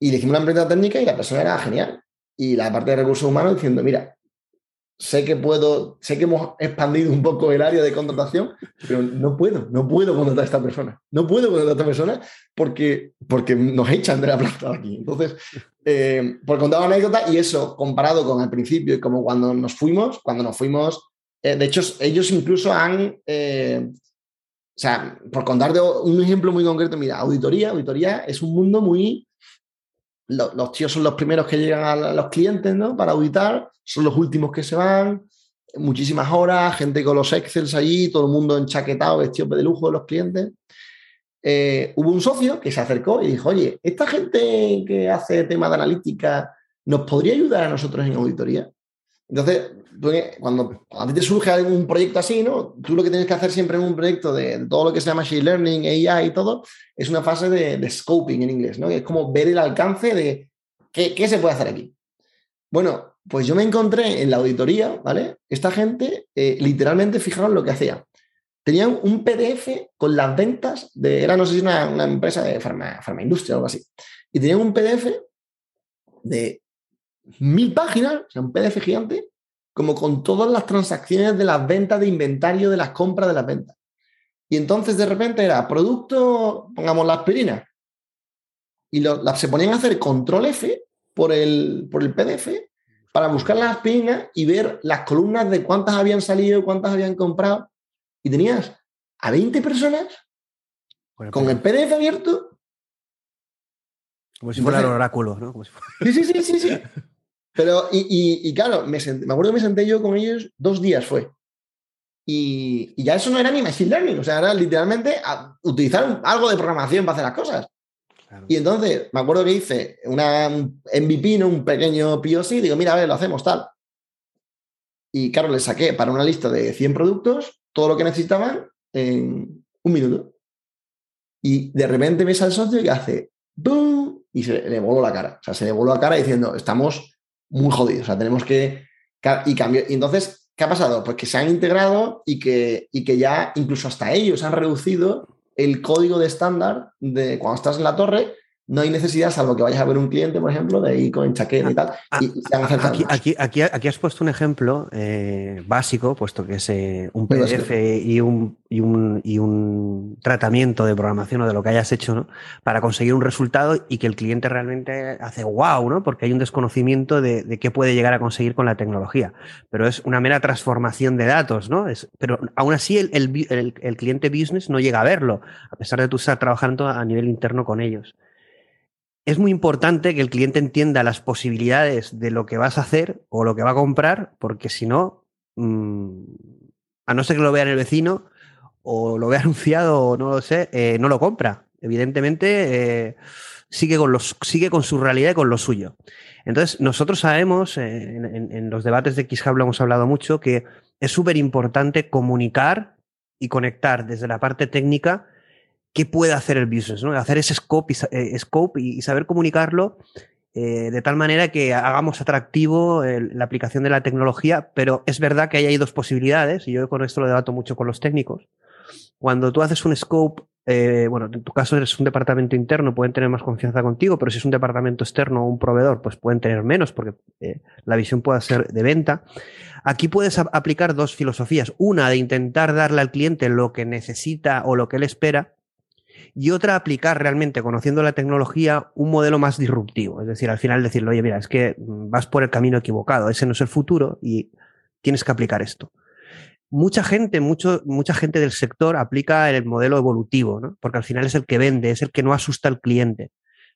Y le hicimos una empresa técnica y la persona era genial. Y la parte de recursos humanos diciendo, mira, sé que puedo, sé que hemos expandido un poco el área de contratación, pero no puedo, no puedo contratar a esta persona. No puedo contratar a esta persona porque, porque nos echan de la planta aquí. Entonces, eh, por contar una anécdota, y eso comparado con el principio y como cuando nos fuimos, cuando nos fuimos, eh, de hecho, ellos incluso han, eh, o sea, por contar un ejemplo muy concreto, mira, auditoría, auditoría es un mundo muy los, tíos son los primeros que llegan a, los clientes, ¿no? Para auditar, son los últimos que se van, muchísimas horas, gente con los Excels allí, todo el mundo enchaquetado, vestido de lujo de los clientes. Eh, hubo un socio que se acercó y dijo, oye, esta gente que hace tema de analítica, ¿nos podría ayudar a nosotros en auditoría? Entonces, cuando a ti te surge algún proyecto así, ¿no? Tú lo que tienes que hacer siempre en un proyecto de todo lo que se llama Machine Learning, AI y todo, es una fase de, scoping en inglés, ¿no? Es como ver el alcance de qué, se puede hacer aquí. Bueno, pues yo me encontré en la auditoría, ¿vale? Esta gente, eh, literalmente, fijaron lo que hacía. Tenían un PDF con las ventas de, era no sé si una, una empresa de farma, industria o algo así, y tenían un PDF de mil páginas, o sea, un PDF gigante, como con todas las transacciones de las ventas de inventario de las compras de las ventas. Y entonces de repente era producto, pongamos la aspirina, y se ponían a hacer control F por el, por el PDF para buscar las aspirinas y ver las columnas de cuántas habían salido, cuántas habían comprado. Y tenías a 20 personas con el PDF abierto. Como si fuera el oráculo, ¿no? Sí, sí, sí, sí, sí. Pero, y, claro, me, me, acuerdo que me senté yo con ellos dos días fue. Y, ya eso no era ni machine learning, o sea, era literalmente utilizar algo de programación para hacer las cosas. Y entonces, me acuerdo que hice una MVP, ¿no? un pequeño POC, digo, mira, a ver, lo hacemos tal. Y claro, le saqué para una lista de 100 productos todo lo que necesitaban en un minuto. Y de repente ves al socio que hace ¡boom! y se le voló la cara. O sea, se le voló la cara diciendo, estamos muy jodidos. O sea, tenemos que. Y cambio. Y entonces, ¿qué ha pasado? Pues que se han integrado y que, y que ya incluso hasta ellos han reducido el código de estándar de cuando estás en la torre no hay necesidad, salvo que vayas a ver un cliente, por ejemplo, de ir con chaqueta y tal. Ah, ah, aquí, aquí, aquí, has puesto un ejemplo eh, básico, puesto que es eh, un PDF y, un, y, un, y un tratamiento de programación o de lo que hayas hecho, ¿no? Para conseguir un resultado y que el cliente realmente hace wow, ¿no? Porque hay un desconocimiento de, qué puede llegar a conseguir con la tecnología. Pero es una mera transformación de datos, ¿no? Es, pero aún así el, el, el cliente business no llega a verlo, a pesar de tú estar trabajando a nivel interno con ellos es muy importante que el cliente entienda las posibilidades de lo que vas a hacer o lo que va a comprar, porque si no, mm, a no ser que lo vea en el vecino o lo vea anunciado o no lo sé, eh, no lo compra. Evidentemente, eh, sigue, con los, sigue con su realidad y con lo suyo. Entonces, nosotros sabemos, eh, en, los debates de XHub hemos hablado mucho, que es súper importante comunicar y conectar desde la parte técnica qué puede hacer el business. Hacer ese scope y, eh, saber comunicarlo eh, de tal manera que hagamos atractivo la aplicación de la tecnología, pero es verdad que hay dos posibilidades, y yo con esto lo debato mucho con los técnicos. Cuando tú haces un scope, eh, bueno, en tu caso eres un departamento interno, pueden tener más confianza contigo, pero si es un departamento externo o un proveedor, pues pueden tener menos porque la visión puede ser de venta. Aquí puedes aplicar dos filosofías. Una de intentar darle al cliente lo que necesita o lo que él espera, y otra aplicar realmente, conociendo la tecnología, un modelo más disruptivo. Es decir, al final decirle, oye, mira, es que vas por el camino equivocado, ese no es el futuro y tienes que aplicar esto. Mucha gente, mucho, mucha gente del sector aplica el modelo evolutivo, ¿no? porque al final es el que vende, es el que no asusta al cliente.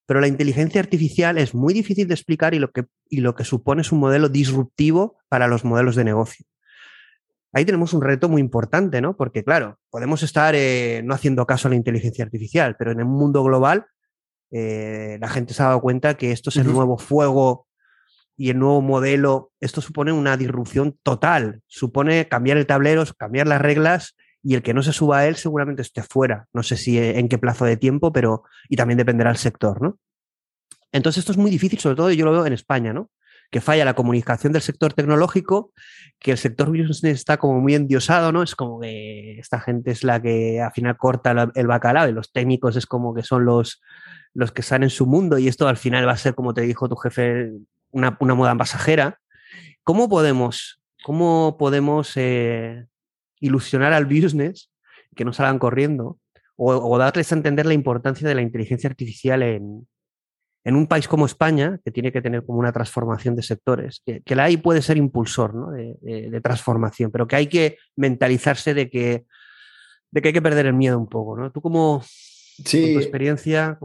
Pero la inteligencia artificial es muy difícil de explicar y lo que, y lo que supone es un modelo disruptivo para los modelos de negocio ahí tenemos un reto muy importante, ¿no? Porque, claro, podemos estar eh, no haciendo caso a la inteligencia artificial, pero en un mundo global eh, la gente se ha dado cuenta que esto es el nuevo fuego y el nuevo modelo. Esto supone una disrupción total, supone cambiar el tablero, cambiar las reglas y el que no se suba a él seguramente esté fuera. No sé si eh, en qué plazo de tiempo, pero y también dependerá del sector, ¿no? Entonces esto es muy difícil, sobre todo yo lo veo en España, ¿no? Que falla la comunicación del sector tecnológico, que el sector business está como muy endiosado, ¿no? Es como que esta gente es la que al final corta el bacalao y los técnicos es como que son los, los que están en su mundo y esto al final va a ser, como te dijo tu jefe, una, moda pasajera. ¿Cómo podemos, cómo podemos eh, ilusionar al business que no salgan corriendo o, darles a entender la importancia de la inteligencia artificial en, un país como España, que tiene que tener como una transformación de sectores, que, la AI puede ser impulsor de, transformación, pero que hay que mentalizarse de que, de que hay que perder el miedo un poco. ¿no? ¿Tú como sí, tu experiencia,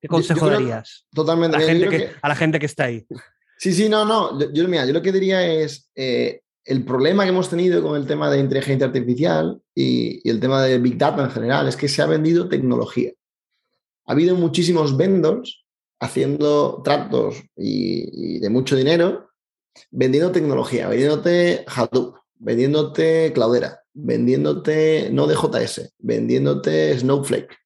qué consejo darías totalmente, a la, gente que, a la gente que está ahí? Sí, sí, no, no. Yo, mira, yo lo que diría es, eh, el problema que hemos tenido con el tema de inteligencia artificial y, el tema de Big Data en general es que se ha vendido tecnología. Ha habido muchísimos vendors haciendo tratos y, de mucho dinero vendiendo tecnología, vendiéndote Hadoop, vendiéndote Cloudera, vendiéndote Node.js, vendiéndote Snowflake,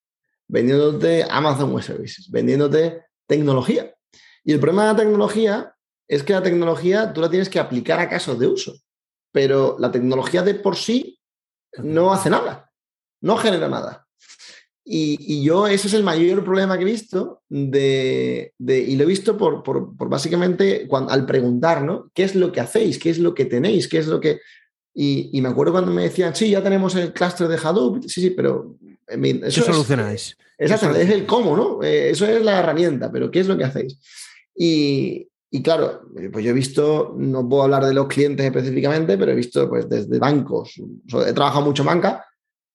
vendiéndote Amazon Web Services, vendiéndote tecnología. Y el problema de la tecnología es que la tecnología tú la tienes que aplicar a casos de uso pero la tecnología de por sí no hace nada, no genera nada. Y, yo ese es el mayor problema que he visto de, y lo he visto por, básicamente al preguntar, ¿no? ¿Qué es lo que hacéis? ¿Qué es lo que tenéis? ¿Qué es lo que...? Y, me acuerdo cuando me decían, sí, ya tenemos el clúster de Hadoop, sí, sí, pero... eso ¿Qué solucionáis? exacto, es el cómo, ¿no? Eh, eso es la herramienta, pero ¿qué es lo que hacéis? Y, y claro, eh, pues yo he visto, no puedo hablar de los clientes específicamente, pero he visto pues desde bancos, he trabajado mucho en banca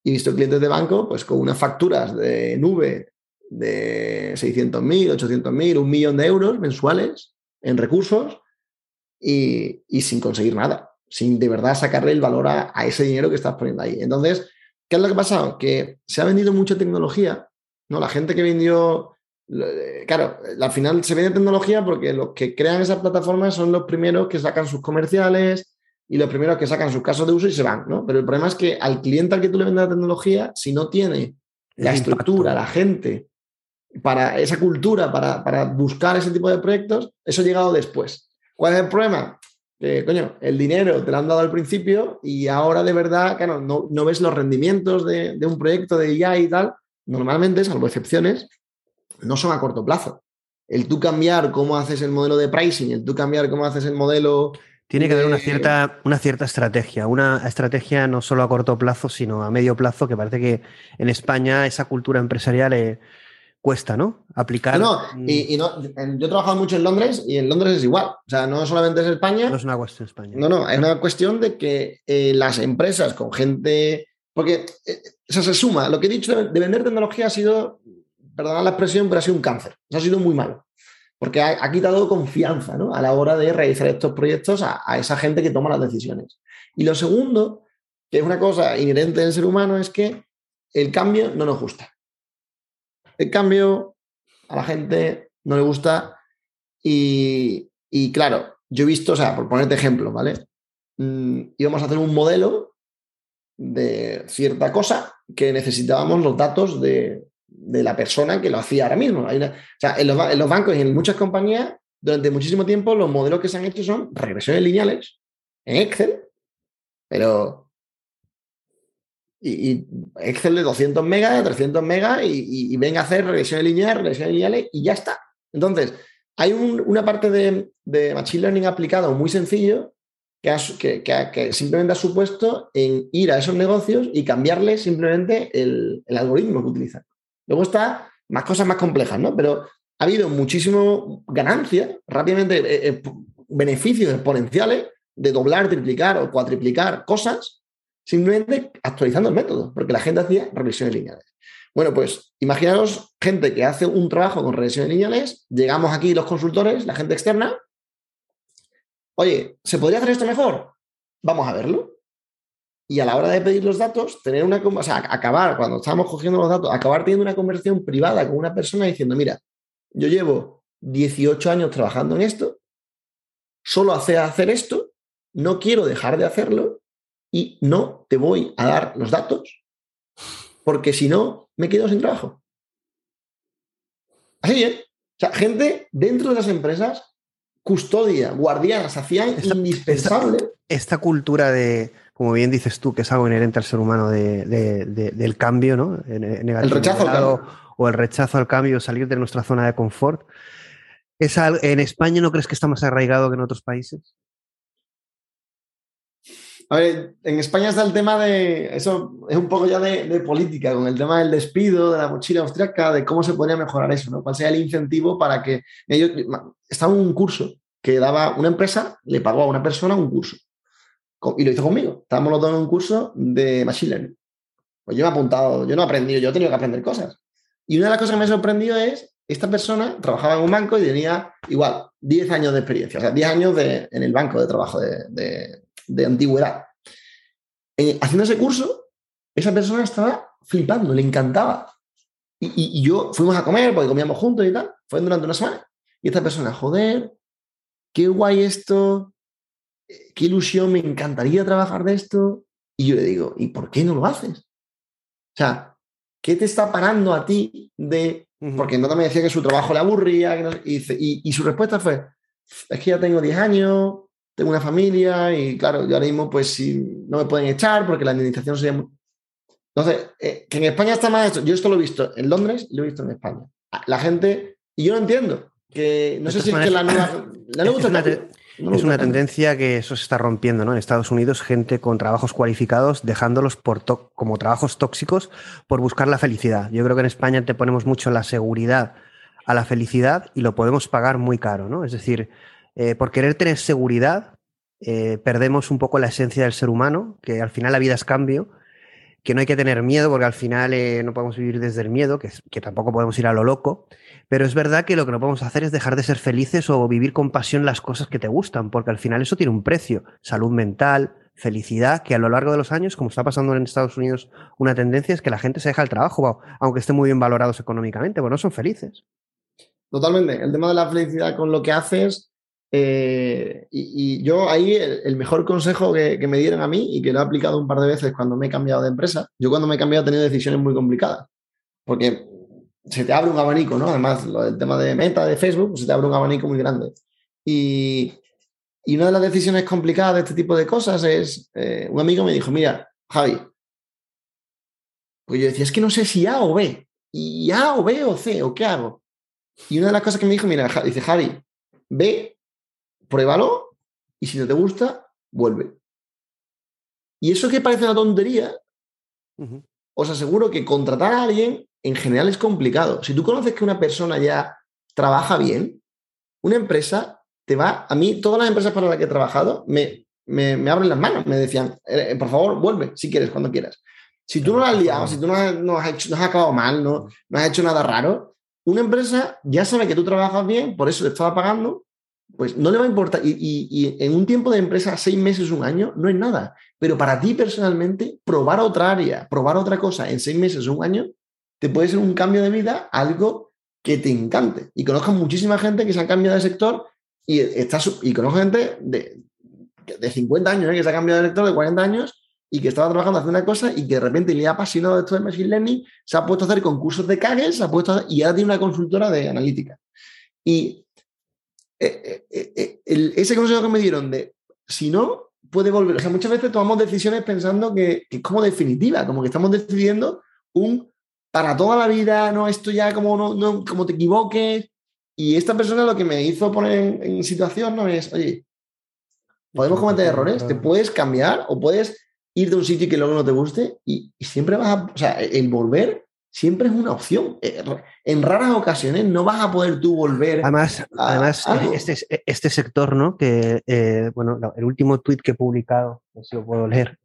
y visto clientes de banco pues con unas facturas de nube de 600.000, 800.000, un millón de euros mensuales en recursos y, sin conseguir nada, sin de verdad sacarle el valor a, a, ese dinero que estás poniendo ahí. Entonces, ¿qué es lo que ha pasado? Que se ha vendido mucha tecnología, ¿no? La gente que vendió Claro, al final se vende tecnología porque los que crean esas plataformas son los primeros que sacan sus comerciales y los primeros que sacan sus casos de uso y se van, ¿no? Pero el problema es que al cliente al que tú le vendes la tecnología, si no tiene la estructura, la gente, para esa cultura, para, buscar ese tipo de proyectos, eso ha llegado después. ¿Cuál es el problema? Que, coño, el dinero te lo han dado al principio y ahora de verdad, claro, no, no ves los rendimientos de, de un proyecto de IA y tal. Normalmente, salvo excepciones, no son a corto plazo. El tú cambiar cómo haces el modelo de pricing, el tú cambiar cómo haces el modelo... Tiene que haber una cierta, una cierta estrategia, una estrategia no solo a corto plazo, sino a medio plazo, que parece que en España esa cultura empresarial eh, cuesta, ¿no? Aplicar. No, y, no, yo he trabajado mucho en Londres y en Londres es igual. O sea, no solamente es España. No es una cuestión España. No, no, es una cuestión de que eh, las empresas con gente. Porque eh, eso se suma. Lo que he dicho de vender tecnología ha sido perdonad la expresión, pero ha sido un cáncer. Eso ha sido muy malo. Porque ha, quitado confianza a la hora de realizar estos proyectos a, esa gente que toma las decisiones. Y lo segundo, que es una cosa inherente del ser humano, es que el cambio no nos gusta. El cambio a la gente no le gusta. Y, claro, yo he visto, o sea, por ponerte ejemplo, ¿vale? Mm, íbamos a hacer un modelo de cierta cosa que necesitábamos los datos de, de la persona que lo hacía ahora mismo. o sea, en los, bancos y en muchas compañías, durante muchísimo tiempo, los modelos que se han hecho son regresiones lineales en Excel, pero. Y, Excel de 200 megas, de 300 megas, y, venga a hacer regresiones lineales, regresiones lineales, y ya está. Entonces, hay una parte de, Machine Learning aplicado muy sencillo que, simplemente ha supuesto en ir a esos negocios y cambiarle simplemente el, el algoritmo que utilizan. Luego está más cosas más complejas, ¿no? Pero ha habido muchísimo ganancia, rápidamente eh, eh, beneficios exponenciales de doblar, triplicar o cuatriplicar cosas simplemente actualizando el método, porque la gente hacía regresiones lineales. Bueno, pues imaginaros gente que hace un trabajo con regresiones lineales, llegamos aquí los consultores, la gente externa, oye, ¿se podría hacer esto mejor? Vamos a verlo y a la hora de pedir los datos, tener una, o sea, acabar, cuando estábamos cogiendo los datos, acabar teniendo una conversación privada con una persona diciendo, mira, yo llevo 18 años trabajando en esto, solo hace hacer esto, no quiero dejar de hacerlo y no te voy a dar los datos, porque si no, me quedo sin trabajo. Así es. O sea, gente dentro de las empresas custodia, guardiana, se hacían indispensables. Esta, cultura de, como bien dices tú, que es algo inherente al ser humano del cambio, ¿no? el rechazo al cambio. O el rechazo al cambio, salir de nuestra zona de confort. ¿Es ¿En España no crees que está más arraigado que en otros países? A ver, en España está el tema de, eso es un poco ya de, política, con el tema del despido, de la mochila austriaca, de cómo se podría mejorar eso, ¿no? ¿Cuál sería el incentivo para que ellos, estaba un curso que daba una empresa, le pagó a una persona un curso. Y lo hizo conmigo. Estábamos los dos en un curso de Machine Learning. Pues yo me he apuntado, yo no he aprendido, yo he tenido que aprender cosas. Y una de las cosas que me ha sorprendido es, esta persona trabajaba en un banco y tenía igual 10 años de experiencia, o sea, 10 años de, en el banco de trabajo de de antigüedad. Eh, haciendo ese curso, esa persona estaba flipando, le encantaba. Y, yo fuimos a comer, porque comíamos juntos y tal, fue durante una semana. Y esta persona, joder, qué guay esto, qué ilusión, me encantaría trabajar de esto. Y yo le digo, ¿y por qué no lo haces? O sea, ¿qué te está parando a ti de...? Porque no me decía que su trabajo le aburría, y, y, su respuesta fue, es que ya tengo 10 años, tengo una familia y claro, yo ahora mismo pues si no me pueden echar porque la administración sería muy... Entonces, eh, que en España está más esto. Yo esto lo he visto en Londres y lo he visto en España. La gente, y yo lo entiendo, que no sé si es que la nueva... es una, tendencia que eso se está rompiendo, ¿no? En Estados Unidos, gente con trabajos cualificados dejándolos por como trabajos tóxicos por buscar la felicidad. Yo creo que en España te ponemos mucho la seguridad a la felicidad y lo podemos pagar muy caro, ¿no? Es decir, eh, por querer tener seguridad, eh, perdemos un poco la esencia del ser humano, que al final la vida es cambio, que no hay que tener miedo, porque al final eh, no podemos vivir desde el miedo, que, que, tampoco podemos ir a lo loco, pero es verdad que lo que no podemos hacer es dejar de ser felices o vivir con pasión las cosas que te gustan, porque al final eso tiene un precio, salud mental, felicidad, que a lo largo de los años, como está pasando en Estados Unidos, una tendencia es que la gente se deja el trabajo, aunque esté muy bien valorados económicamente, pues no son felices. Totalmente. El tema de la felicidad con lo que haces eh, y, yo ahí el, mejor consejo que, me dieron a mí y que lo he aplicado un par de veces cuando me he cambiado de empresa, yo cuando me he cambiado he tenido decisiones muy complicadas, porque se te abre un abanico, ¿no? Además, lo del tema de meta de Facebook, se te abre un abanico muy grande. Y, y una de las decisiones complicadas de este tipo de cosas es, eh, un amigo me dijo, mira, Javi, pues yo decía, es que no sé si A o B, y A o B o C, o qué hago. Y una de las cosas que me dijo, mira, dice, Javi, B pruébalo y si no te gusta, vuelve. Y eso que parece una tontería, os aseguro que contratar a alguien en general es complicado. Si tú conoces que una persona ya trabaja bien, una empresa te va, a mí todas las empresas para las que he trabajado me, me, abren las manos, me decían, eh, eh, por favor, vuelve si quieres, cuando quieras. Si tú no lo has liado, si tú no has, hecho, no has acabado mal, no, no has hecho nada raro, una empresa ya sabe que tú trabajas bien, por eso te estaba pagando pues no le va a importar. Y, en un tiempo de empresa, seis meses, un año, no es nada. Pero para ti personalmente, probar otra área, probar otra cosa en seis meses, un año, te puede ser un cambio de vida, algo que te encante. Y conozco muchísima gente que se ha cambiado de sector y, está, y conozco gente de, de 50 años ¿eh? que se ha cambiado de sector, de 40 años, y que estaba trabajando haciendo una cosa y que de repente le ha apasionado esto de Machine Learning, se ha puesto a hacer concursos de cagues, se ha puesto y ahora tiene una consultora de analítica. Y eh, eh, eh, ese consejo que me dieron de, si no, puede volver. O sea, muchas veces tomamos decisiones pensando que, es como definitiva, como que estamos decidiendo un para toda la vida, no, esto ya como, no, no como te equivoques. Y esta persona lo que me hizo poner en, situación no es, oye, podemos cometer errores, te puedes cambiar o puedes ir de un sitio que luego no te guste y, y siempre vas a, o sea, el volver siempre es una opción. Eh, en raras ocasiones no vas a poder tú volver. Además, además este, este, sector, ¿no? Que, eh, bueno, el último tuit que he publicado, no sé si lo puedo leer,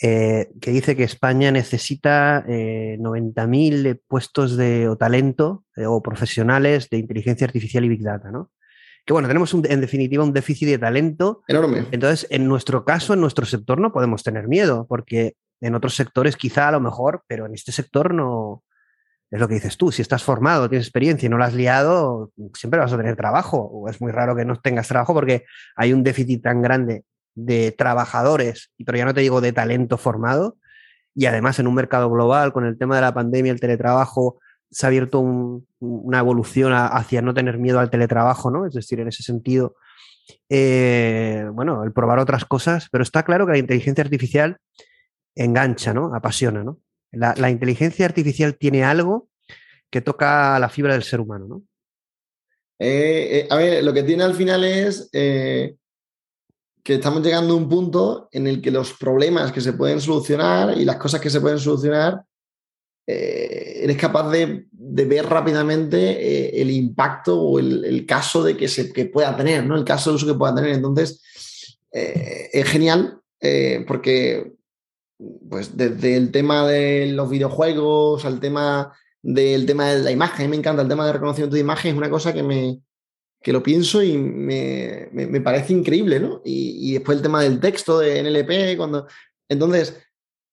eh, que dice que España necesita 90.000 puestos de o talento o profesionales de inteligencia artificial y Big Data, ¿no? Que bueno, tenemos en definitiva un déficit de talento. Enorme. Entonces, en nuestro caso, en nuestro sector, no podemos tener miedo, porque en otros sectores quizá a lo mejor, pero en este sector no, es lo que dices tú, si estás formado, tienes experiencia y no lo has liado, siempre vas a tener trabajo. O es muy raro que no tengas trabajo porque hay un déficit tan grande de trabajadores, pero ya no te digo de talento formado, y además en un mercado global, con el tema de la pandemia, el teletrabajo, se ha abierto una evolución hacia no tener miedo al teletrabajo, ¿no? Es decir, en ese sentido, eh, bueno, el probar otras cosas, pero está claro que la inteligencia artificial engancha, ¿no? Apasiona, ¿no? La, inteligencia artificial tiene algo que toca la fibra del ser humano, ¿no? Eh, eh, a ver, lo que tiene al final es que estamos llegando a un punto en el que los problemas que se pueden solucionar y las cosas que se pueden solucionar eh, eres capaz de, ver rápidamente eh, el impacto o el, caso de que, se, pueda tener, ¿no? El caso de uso que pueda tener. Entonces, eh, es genial porque, pues, desde el tema de los videojuegos al tema del tema de la imagen, me encanta el tema de reconocimiento de imagen, es una cosa que me que lo pienso y me, parece increíble, ¿no? Y, y, después el tema del texto de NLP, cuando... Entonces,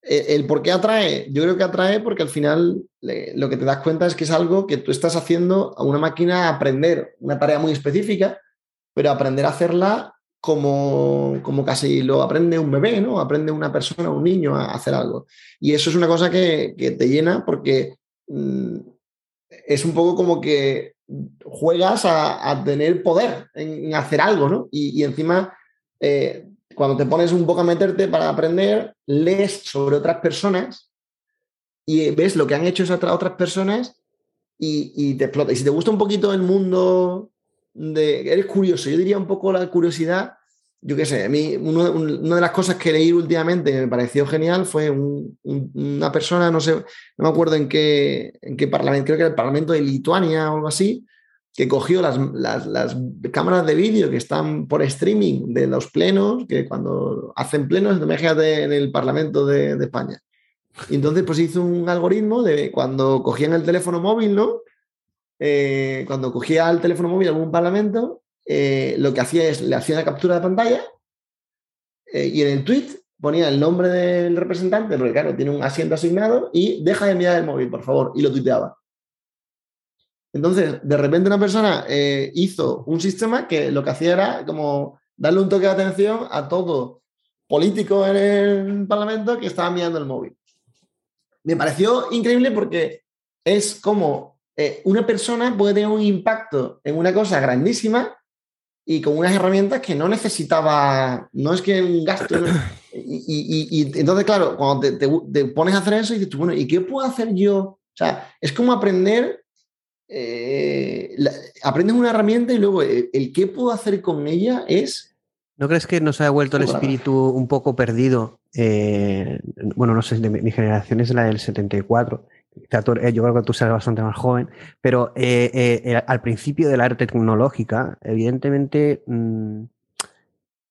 eh, el por qué atrae, yo creo que atrae porque al final lo que te das cuenta es que es algo que tú estás haciendo a una máquina aprender una tarea muy específica, pero aprender a hacerla como, como casi lo aprende un bebé, ¿no? Aprende una persona, un niño a hacer algo. Y eso es una cosa que, te llena porque mm, es un poco como que juegas a, tener poder en, hacer algo, ¿no? Y, encima eh, cuando te pones un poco a meterte para aprender, lees sobre otras personas y ves lo que han hecho esas otras personas y, te explota. Y si te gusta un poquito el mundo de... Eres curioso, yo diría un poco la curiosidad. Yo qué sé, a mí una de las cosas que leí últimamente que me pareció genial fue una persona, no sé, no me acuerdo en qué, en qué parlamento, creo que era el Parlamento de Lituania o algo así, que cogió las, las, cámaras de vídeo que están por streaming de los plenos, que cuando hacen plenos, imagínate en el Parlamento de, España. Y entonces pues hizo un algoritmo de cuando cogían el teléfono móvil, ¿no? Eh, cuando cogía el teléfono móvil algún parlamento, eh, lo que hacía es, le hacía una captura de pantalla eh, y en el tweet ponía el nombre del representante, porque claro, tiene un asiento asignado, y deja de mirar el móvil, por favor, y lo tuiteaba. Entonces, de repente una persona hizo un sistema que lo que hacía era como darle un toque de atención a todo político en el Parlamento que estaba mirando el móvil. Me pareció increíble porque es como eh, una persona puede tener un impacto en una cosa grandísima y con unas herramientas que no necesitaba, no es que un gasto. y, entonces, claro, cuando te, pones a hacer eso, y dices, bueno, ¿y qué puedo hacer yo? O sea, es como aprender eh, aprendes una herramienta y luego el, qué puedo hacer con ella es... ¿No crees que nos ha vuelto el espíritu un poco perdido? Eh, bueno, no sé, mi, generación es la del 74. Eh, yo creo que tú serás bastante más joven, pero al principio de la era tecnológica, evidentemente, mm,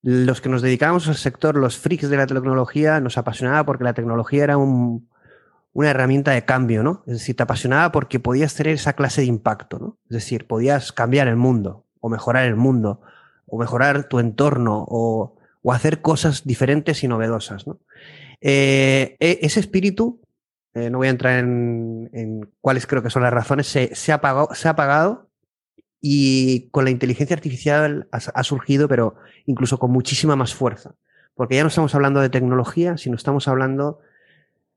los que nos dedicábamos al sector, los freaks de la tecnología, nos apasionaba porque la tecnología era un, una herramienta de cambio, ¿no? Es decir, te apasionaba porque podías tener esa clase de impacto, ¿no? Es decir, podías cambiar el mundo, o mejorar el mundo, o mejorar tu entorno, o, hacer cosas diferentes y novedosas, ¿no? Eh, e, ese espíritu, eh, no voy a entrar en, cuáles creo que son las razones, se, ha, apagado, se ha apagado y con la inteligencia artificial ha surgido, pero incluso con muchísima más fuerza. Porque ya no estamos hablando de tecnología, sino estamos hablando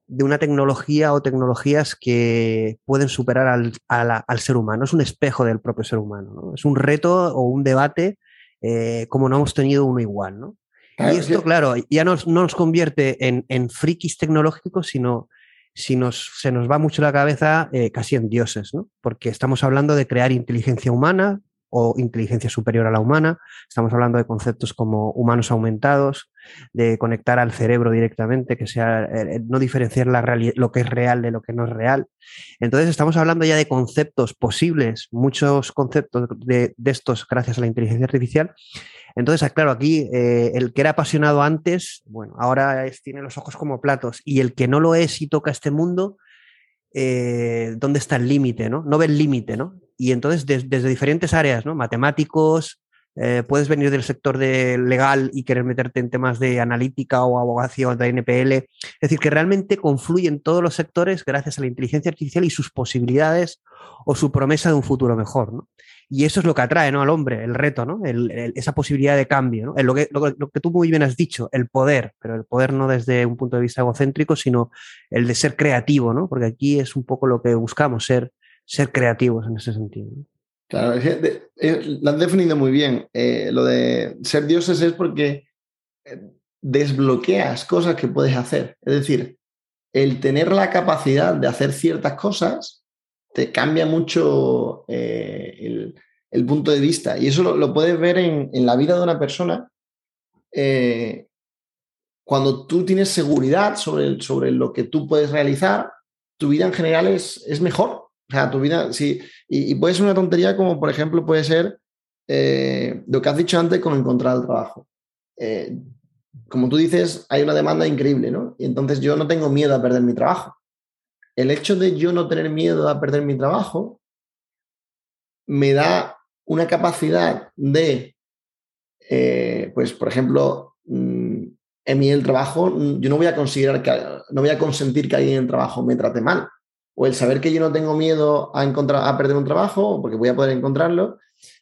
de una tecnología o tecnologías que pueden superar al, ser humano. Es un espejo del propio ser humano. Es un reto o un debate eh, como no hemos tenido uno igual. ¿no? y esto, claro, ya no nos convierte en, en frikis tecnológicos, sino si nos, se nos va mucho la cabeza eh, casi en dioses, ¿no? porque estamos hablando de crear inteligencia humana o inteligencia superior a la humana. Estamos hablando de conceptos como humanos aumentados, de conectar al cerebro directamente, que sea eh, no diferenciar la lo que es real de lo que no es real. Entonces estamos hablando ya de conceptos posibles, muchos conceptos de, estos gracias a la inteligencia artificial. Entonces, claro, aquí eh, el que era apasionado antes, bueno, ahora tiene los ojos como platos y el que no lo es y toca este mundo, eh, dónde está el límite, ¿no? No ve el límite, ¿no? Y entonces desde diferentes áreas, ¿no? Matemáticos, eh, puedes venir del sector de legal y querer meterte en temas de analítica o abogacía de NPL. Es decir, que realmente confluyen todos los sectores gracias a la inteligencia artificial y sus posibilidades o su promesa de un futuro mejor, ¿no? Y eso es lo que atrae ¿no? al hombre, el reto, ¿no? esa posibilidad de cambio. ¿no? Lo que, lo, que, tú muy bien has dicho, el poder, pero el poder no desde un punto de vista egocéntrico, sino el de ser creativo, ¿no? porque aquí es un poco lo que buscamos, ser, ser creativos en ese sentido. Claro, lo has definido muy bien. Eh, lo de ser dioses es porque eh, desbloqueas cosas que puedes hacer. Es decir, el tener la capacidad de hacer ciertas cosas te cambia mucho el, punto de vista. Y eso lo, puedes ver en, la vida de una persona. cuando tú tienes seguridad sobre, sobre lo que tú puedes realizar, tu vida en general es, es mejor. O sea, tu vida, sí. Y, puede ser una tontería como, por ejemplo, puede ser eh, lo que has dicho antes con encontrar el trabajo. Eh, como tú dices, hay una demanda increíble, ¿no? Y entonces yo no tengo miedo a perder mi trabajo. El hecho de yo no tener miedo a perder mi trabajo me da una capacidad de, eh, pues, por ejemplo, mm, en mí el trabajo, yo no voy a considerar que, no voy a consentir que alguien en el trabajo me trate mal. O el saber que yo no tengo miedo a, encontrar, a perder un trabajo, porque voy a poder encontrarlo,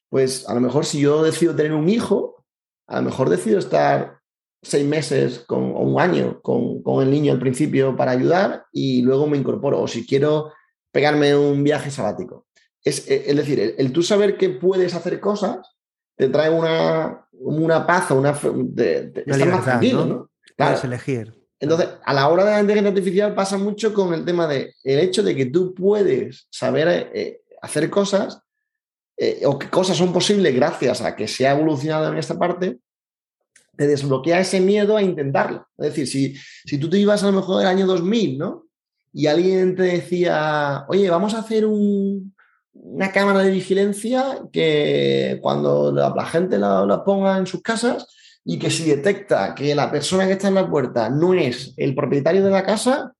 pues a lo mejor si yo decido tener un hijo, a lo mejor decido estar seis meses con, o un año con, el niño al principio para ayudar y luego me incorporo. O si quiero pegarme un viaje sabático. Es, e, es decir, el, tú saber que puedes hacer cosas te trae una, una paz o una... De, de, más tranquilo, ¿no? Claro. Puedes elegir. Entonces, a la hora de la inteligencia artificial pasa mucho con el tema de el hecho de que tú puedes saber eh, hacer cosas eh, o que cosas son posibles gracias a que se ha evolucionado en esta parte, te desbloquea ese miedo a intentarlo. Es decir, si, si tú te ibas a lo mejor del año 2000, ¿no? Y alguien te decía, oye, vamos a hacer una cámara de vigilancia que cuando la, gente la ponga en sus casas, y que si detecta que la persona que está en la puerta no es el propietario de la casa,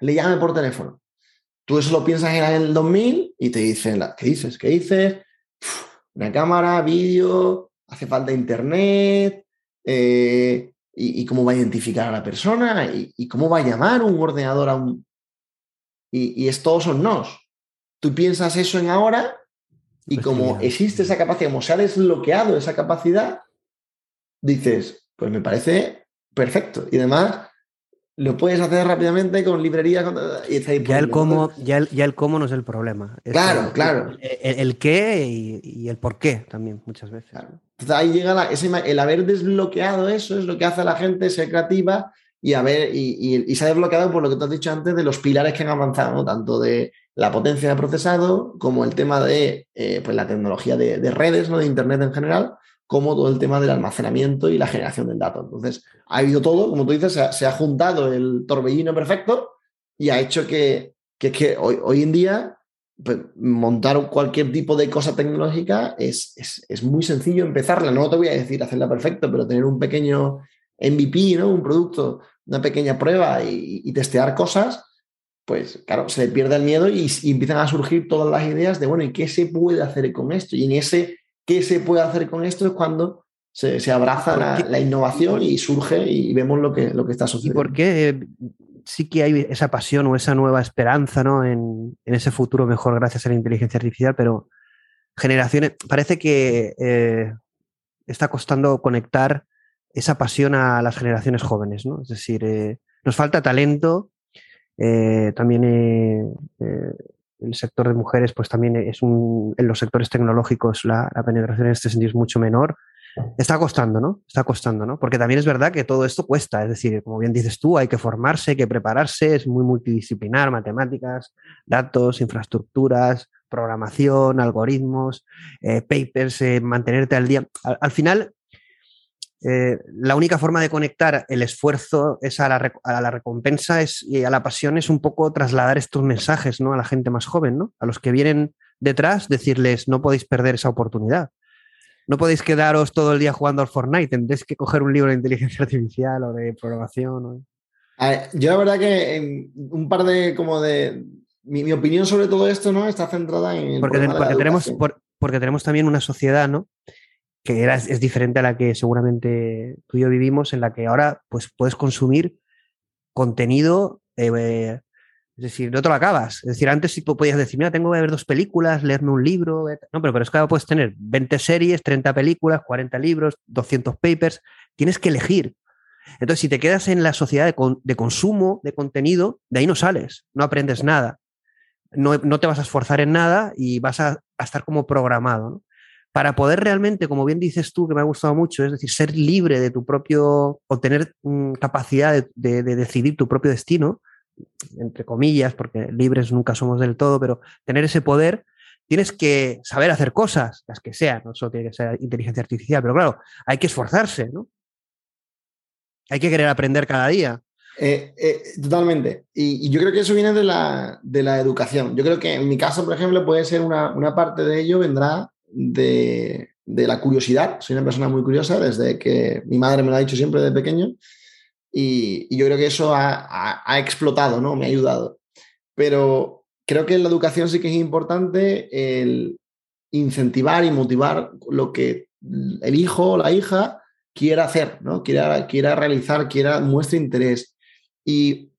le llame por teléfono. Tú eso lo piensas en el 2000 y te dicen, ¿qué dices? ¿Qué dices? Una cámara, vídeo, hace falta internet, eh, y, cómo va a identificar a la persona, y, cómo va a llamar un ordenador a un... Y, es todos son nos. Tú piensas eso en ahora y pues como existe esa capacidad, como se ha desbloqueado esa capacidad, dices, pues me parece perfecto. Y además, lo puedes hacer rápidamente con librerías. y ya, el cómo, ya, el, ya el cómo no es el problema. claro, claro. El, qué y, el por qué también, muchas veces. Entonces ahí llega la, el haber desbloqueado eso, es lo que hace a la gente ser creativa y, haber, y, y, se ha desbloqueado por lo que tú has dicho antes de los pilares que han avanzado, tanto de la potencia de procesado como el tema de eh, pues la tecnología de, de redes, ¿no? de Internet en general como todo el tema del almacenamiento y la generación del dato. Entonces, ha habido todo, como tú dices, se ha, juntado el torbellino perfecto y ha hecho que, que, hoy, hoy, en día pues, montar cualquier tipo de cosa tecnológica es, es, muy sencillo empezarla. No te voy a decir hacerla perfecto, pero tener un pequeño MVP, ¿no? un producto, una pequeña prueba y, testear cosas, pues claro, se le pierde el miedo y, y, empiezan a surgir todas las ideas de, bueno, ¿y qué se puede hacer con esto? Y en ese ¿Qué se puede hacer con esto? Es cuando se, abraza la, innovación y surge y vemos lo que, lo que está sucediendo. ¿Y por qué sí que hay esa pasión o esa nueva esperanza ¿no? en, ese futuro mejor gracias a la inteligencia artificial? Pero generaciones, parece que eh, está costando conectar esa pasión a las generaciones jóvenes, ¿no? Es decir, eh, nos falta talento, eh, también el sector de mujeres, pues también es un, en los sectores tecnológicos la, penetración en este sentido es mucho menor. Está costando, ¿no? Está costando, ¿no? Porque también es verdad que todo esto cuesta, es decir, como bien dices tú, hay que formarse, hay que prepararse, es muy multidisciplinar, matemáticas, datos, infraestructuras, programación, algoritmos, eh, papers, eh, mantenerte al día. al final, eh, la única forma de conectar el esfuerzo es a la, recompensa es, y a la pasión es un poco trasladar estos mensajes ¿no? a la gente más joven, ¿no? a los que vienen detrás, decirles no podéis perder esa oportunidad. No podéis quedaros todo el día jugando al Fortnite, tendréis que coger un libro de inteligencia artificial o de programación. yo la verdad que un par de como de mi, opinión sobre todo esto no está centrada en porque, tenemos porque tenemos también una sociedad no que era, es diferente a la que seguramente tú y yo vivimos, en la que ahora pues, puedes consumir contenido, eh, es decir, no te lo acabas. Es decir, antes tú podías decir, mira, tengo que ver dos películas, leerme un libro, no, pero, pero es que ahora puedes tener 20 series, 30 películas, 40 libros, 200 papers, tienes que elegir. Entonces, si te quedas en la sociedad de, de consumo de contenido, de ahí no sales, no aprendes nada. No, no, te vas a esforzar en nada y vas a a estar como programado. Para poder realmente, como bien dices tú, que me ha gustado mucho, es decir, ser libre de tu propio, o tener mm, capacidad de, decidir tu propio destino, entre comillas, porque libres nunca somos del todo, pero tener ese poder, tienes que saber hacer cosas, las que sean, no solo tiene que ser inteligencia artificial, pero claro, hay que esforzarse, ¿no? Hay que querer aprender cada día. Eh, eh, totalmente. Y, yo creo que eso viene de la, educación. Yo creo que en mi caso, por ejemplo, puede ser una, parte de ello vendrá de, la curiosidad. Soy una persona muy curiosa desde que mi madre me lo ha dicho siempre de pequeño. Y, yo creo que eso ha, ha, explotado, ¿no? Me ha ayudado. Pero creo que en la educación sí que es importante el incentivar y motivar lo que el hijo o la hija quiera hacer, ¿no? Quiera, quiera realizar, quiera, muestre interés. Y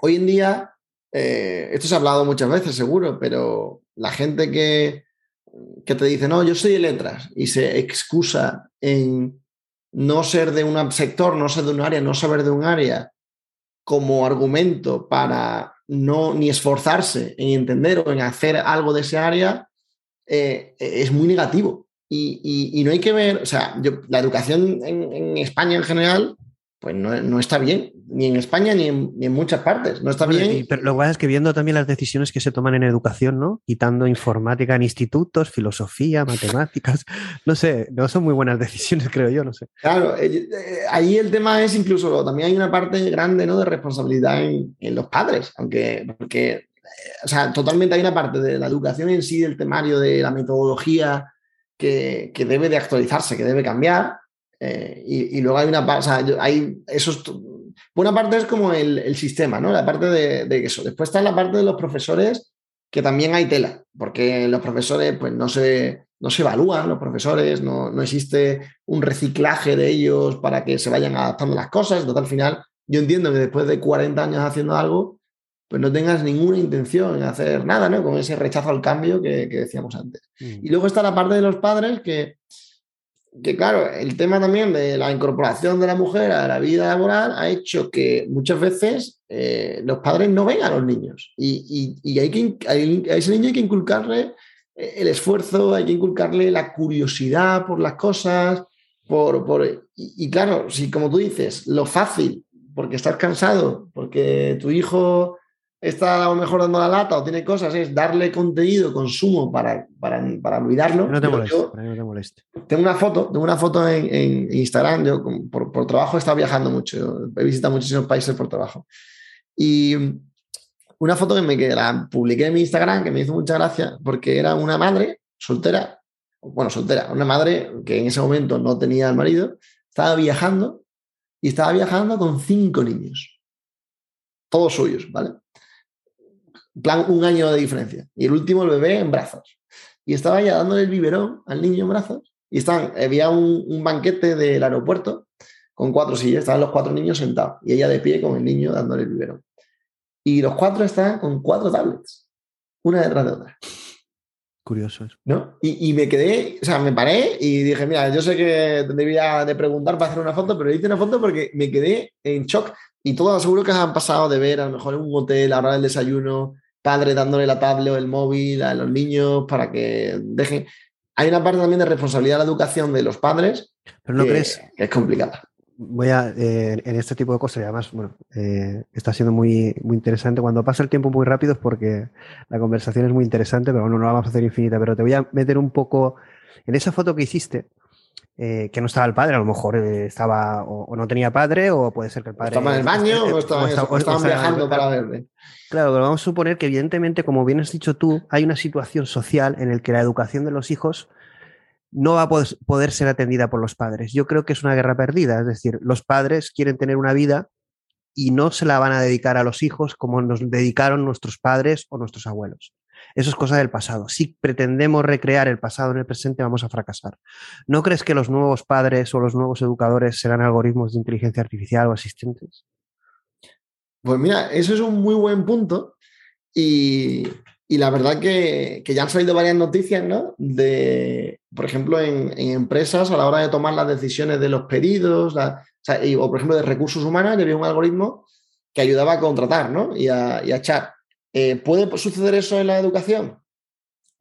hoy en día, eh, esto se ha hablado muchas veces, seguro, pero la gente que, que te dice, no, yo soy de letras y se excusa en no ser de un sector, no ser de un área, no saber de un área como argumento para no ni esforzarse en entender o en hacer algo de ese área, eh, es muy negativo. Y, no hay que ver, o sea, la educación en, España en general, pues no, está bien, ni en España ni en, muchas partes, no está bien. pero lo que pasa es que viendo también las decisiones que se toman en educación, ¿no? Quitando informática en institutos, filosofía, matemáticas, no sé, no son muy buenas decisiones, creo yo, no sé. Claro, eh, eh, ahí el tema es incluso, también hay una parte grande, ¿no? De responsabilidad en, los padres, aunque, porque, eh, o sea, totalmente hay una parte de la educación en sí, del temario, de la metodología que, debe de actualizarse, que debe cambiar. Eh, y, luego hay una parte, hay esos, una parte es como el, sistema, ¿no? La parte de, eso. Después está la parte de los profesores, que también hay tela, porque los profesores pues no se, no se evalúan, los profesores, no, no existe un reciclaje de ellos para que se vayan adaptando las cosas. Entonces, al final, yo entiendo que después de 40 años haciendo algo, pues no tengas ninguna intención en hacer nada, ¿no? Con ese rechazo al cambio que, decíamos antes. Mm. Y luego está la parte de los padres que, que, claro, el tema también de la incorporación de la mujer a la vida laboral ha hecho que muchas veces eh, los padres no ven a los niños. Y, hay que, a ese niño hay que inculcarle eh, el esfuerzo, hay que inculcarle la curiosidad por las cosas, por, por y, claro, si como tú dices, lo fácil, porque estás cansado, porque tu hijo está a lo mejor dando la lata o tiene cosas, es darle contenido, consumo para, para, para olvidarlo. No te moleste, Tengo una foto, tengo una foto en, Instagram, yo por, por, trabajo he estado viajando mucho, he visitado muchísimos países por trabajo. Y una foto que me que la publiqué en mi Instagram, que me hizo mucha gracia, porque era una madre soltera, bueno, soltera, una madre que en ese momento no tenía al marido, estaba viajando y estaba viajando con cinco niños, todos suyos, ¿vale? Plan un año de diferencia. Y el último, el bebé en brazos. Y estaba ya dándole el biberón al niño en brazos. Y están, había un, banquete del aeropuerto con cuatro sillas, estaban los cuatro niños sentados y ella de pie con el niño dándole el biberón. Y los cuatro están con cuatro tablets, una detrás de otra. Curioso eso. ¿No? Y, me quedé, o sea, me paré y dije, mira, yo sé que debía de preguntar para hacer una foto, pero hice una foto porque me quedé en shock. Y todos seguro que han pasado de ver a lo mejor en un hotel, ahora el desayuno, padre dándole la tablet o el móvil a los niños para que dejen. Hay una parte también de responsabilidad de la educación de los padres. Pero no crees. Que es complicada. Voy a, eh, en este tipo de cosas, y además, bueno, eh, está siendo muy, muy interesante. Cuando pasa el tiempo muy rápido es porque la conversación es muy interesante, pero bueno, no la vamos a hacer infinita. Pero te voy a meter un poco en esa foto que hiciste eh, que no estaba el padre, a lo mejor eh, estaba o, no tenía padre o puede ser que el padre... Estaba en el baño o, estaban viajando para verle. Claro, pero vamos a suponer que evidentemente, como bien has dicho tú, hay una situación social en la que la educación de los hijos no va a poder ser atendida por los padres. Yo creo que es una guerra perdida, es decir, los padres quieren tener una vida y no se la van a dedicar a los hijos como nos dedicaron nuestros padres o nuestros abuelos. Eso es cosa del pasado. Si pretendemos recrear el pasado en el presente, vamos a fracasar. ¿No crees que los nuevos padres o los nuevos educadores serán algoritmos de inteligencia artificial o asistentes? Pues mira, eso es un muy buen punto. Y, la verdad que, ya han salido varias noticias, ¿no? De, por ejemplo, en, empresas a la hora de tomar las decisiones de los pedidos, o, por ejemplo de recursos humanos, había un algoritmo que ayudaba a contratar, ¿no? Y a, y a echar. Eh, ¿Puede suceder eso en la educación?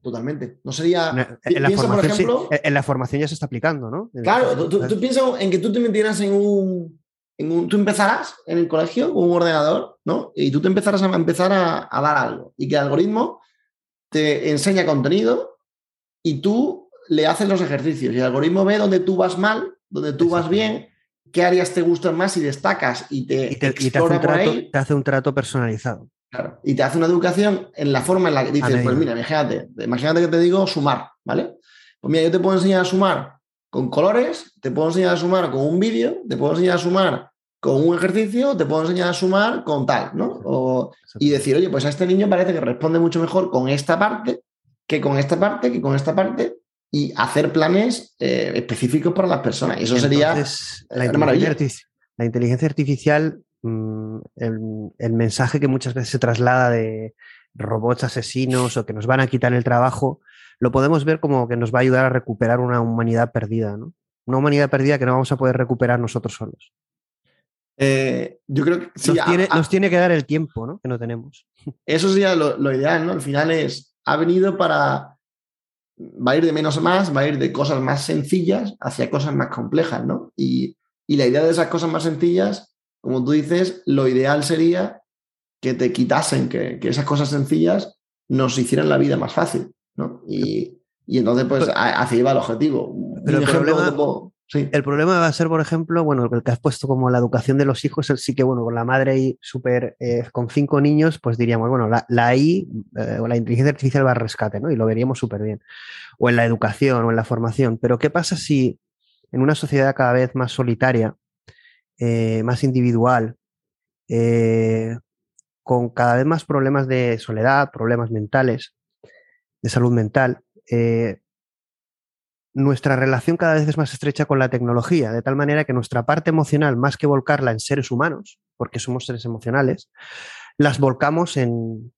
Totalmente. No sería. En la, formación, por ejemplo, en la formación ya se está aplicando, ¿no? claro, tú, piensas en que tú te metieras en un, en un, Tú empezarás en el colegio con un ordenador, ¿no? Y tú te empezarás a empezar a, a dar algo. Y que el algoritmo te enseña contenido y tú le haces los ejercicios. Y el algoritmo ve donde tú vas mal, donde tú vas bien, qué áreas te gustan más y destacas y te, te, hace un trato, personalizado. Claro, y te hace una educación en la forma en la que dices, pues mira, imagínate, imagínate que te digo sumar, ¿vale? Pues mira, yo te puedo enseñar a sumar con colores, te puedo enseñar a sumar con un vídeo, te puedo enseñar a sumar con un ejercicio, te puedo enseñar a sumar con tal, ¿no? y decir, oye, pues a este niño parece que responde mucho mejor con esta parte que con esta parte, que con esta parte, y hacer planes eh, específicos para las personas. Y eso sería la, inteligencia la inteligencia artificial, mm, el, mensaje que muchas veces se traslada de robots asesinos o que nos van a quitar el trabajo, lo podemos ver como que nos va a ayudar a recuperar una humanidad perdida, ¿no? Una humanidad perdida que no vamos a poder recuperar nosotros solos. Eh, yo creo que nos, tiene, que dar el tiempo, ¿no? Que no tenemos. Eso sería lo, lo ideal, ¿no? Al final es, ha venido para va a ir de menos a más, va a ir de cosas más sencillas hacia cosas más complejas, ¿no? Y, la idea de esas cosas más sencillas, como tú dices, lo ideal sería que te quitasen, que, esas cosas sencillas nos hicieran la vida más fácil, ¿no? Y, entonces, pues, hacia ahí va el objetivo. Pero el problema, el problema va a ser, por ejemplo, bueno, el que has puesto como la educación de los hijos, sí que, bueno, con la madre ahí súper, eh, con cinco niños, pues diríamos, bueno, la, la AI eh, o la inteligencia artificial va a rescate, ¿no? Y lo veríamos súper bien. O en la educación o en la formación. Pero ¿qué pasa si en una sociedad cada vez más solitaria, eh, más individual, con cada vez más problemas de soledad, problemas mentales, de salud mental, nuestra relación cada vez es más estrecha con la tecnología, de tal manera que nuestra parte emocional, más que volcarla en seres humanos, porque somos seres emocionales, las volcamos en,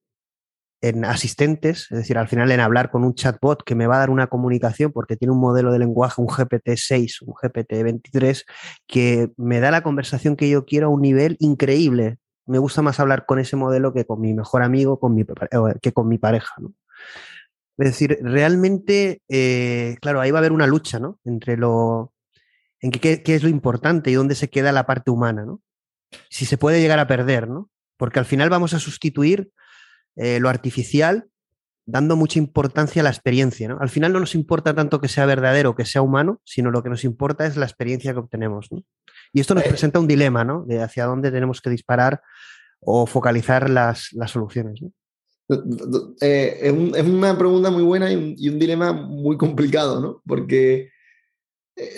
en asistentes, es decir, al final en hablar con un chatbot que me va a dar una comunicación porque tiene un modelo de lenguaje, un GPT-6, un GPT-23, que me da la conversación que yo quiero a un nivel increíble. Me gusta más hablar con ese modelo que con mi mejor amigo con mi, que con mi pareja. ¿no? Es decir, realmente, eh, claro, ahí va a haber una lucha, ¿no? Entre lo, en qué, es lo importante y dónde se queda la parte humana, ¿no? Si se puede llegar a perder, ¿no? Porque al final vamos a sustituir eh, lo artificial dando mucha importancia a la experiencia, ¿no? Al final no nos importa tanto que sea verdadero o que sea humano, sino lo que nos importa es la experiencia que obtenemos, ¿no? Y esto nos eh. presenta un dilema, ¿no? De hacia dónde tenemos que disparar o focalizar las, las soluciones, ¿no? Eh, es, una pregunta muy buena y un, dilema muy complicado, ¿no? Porque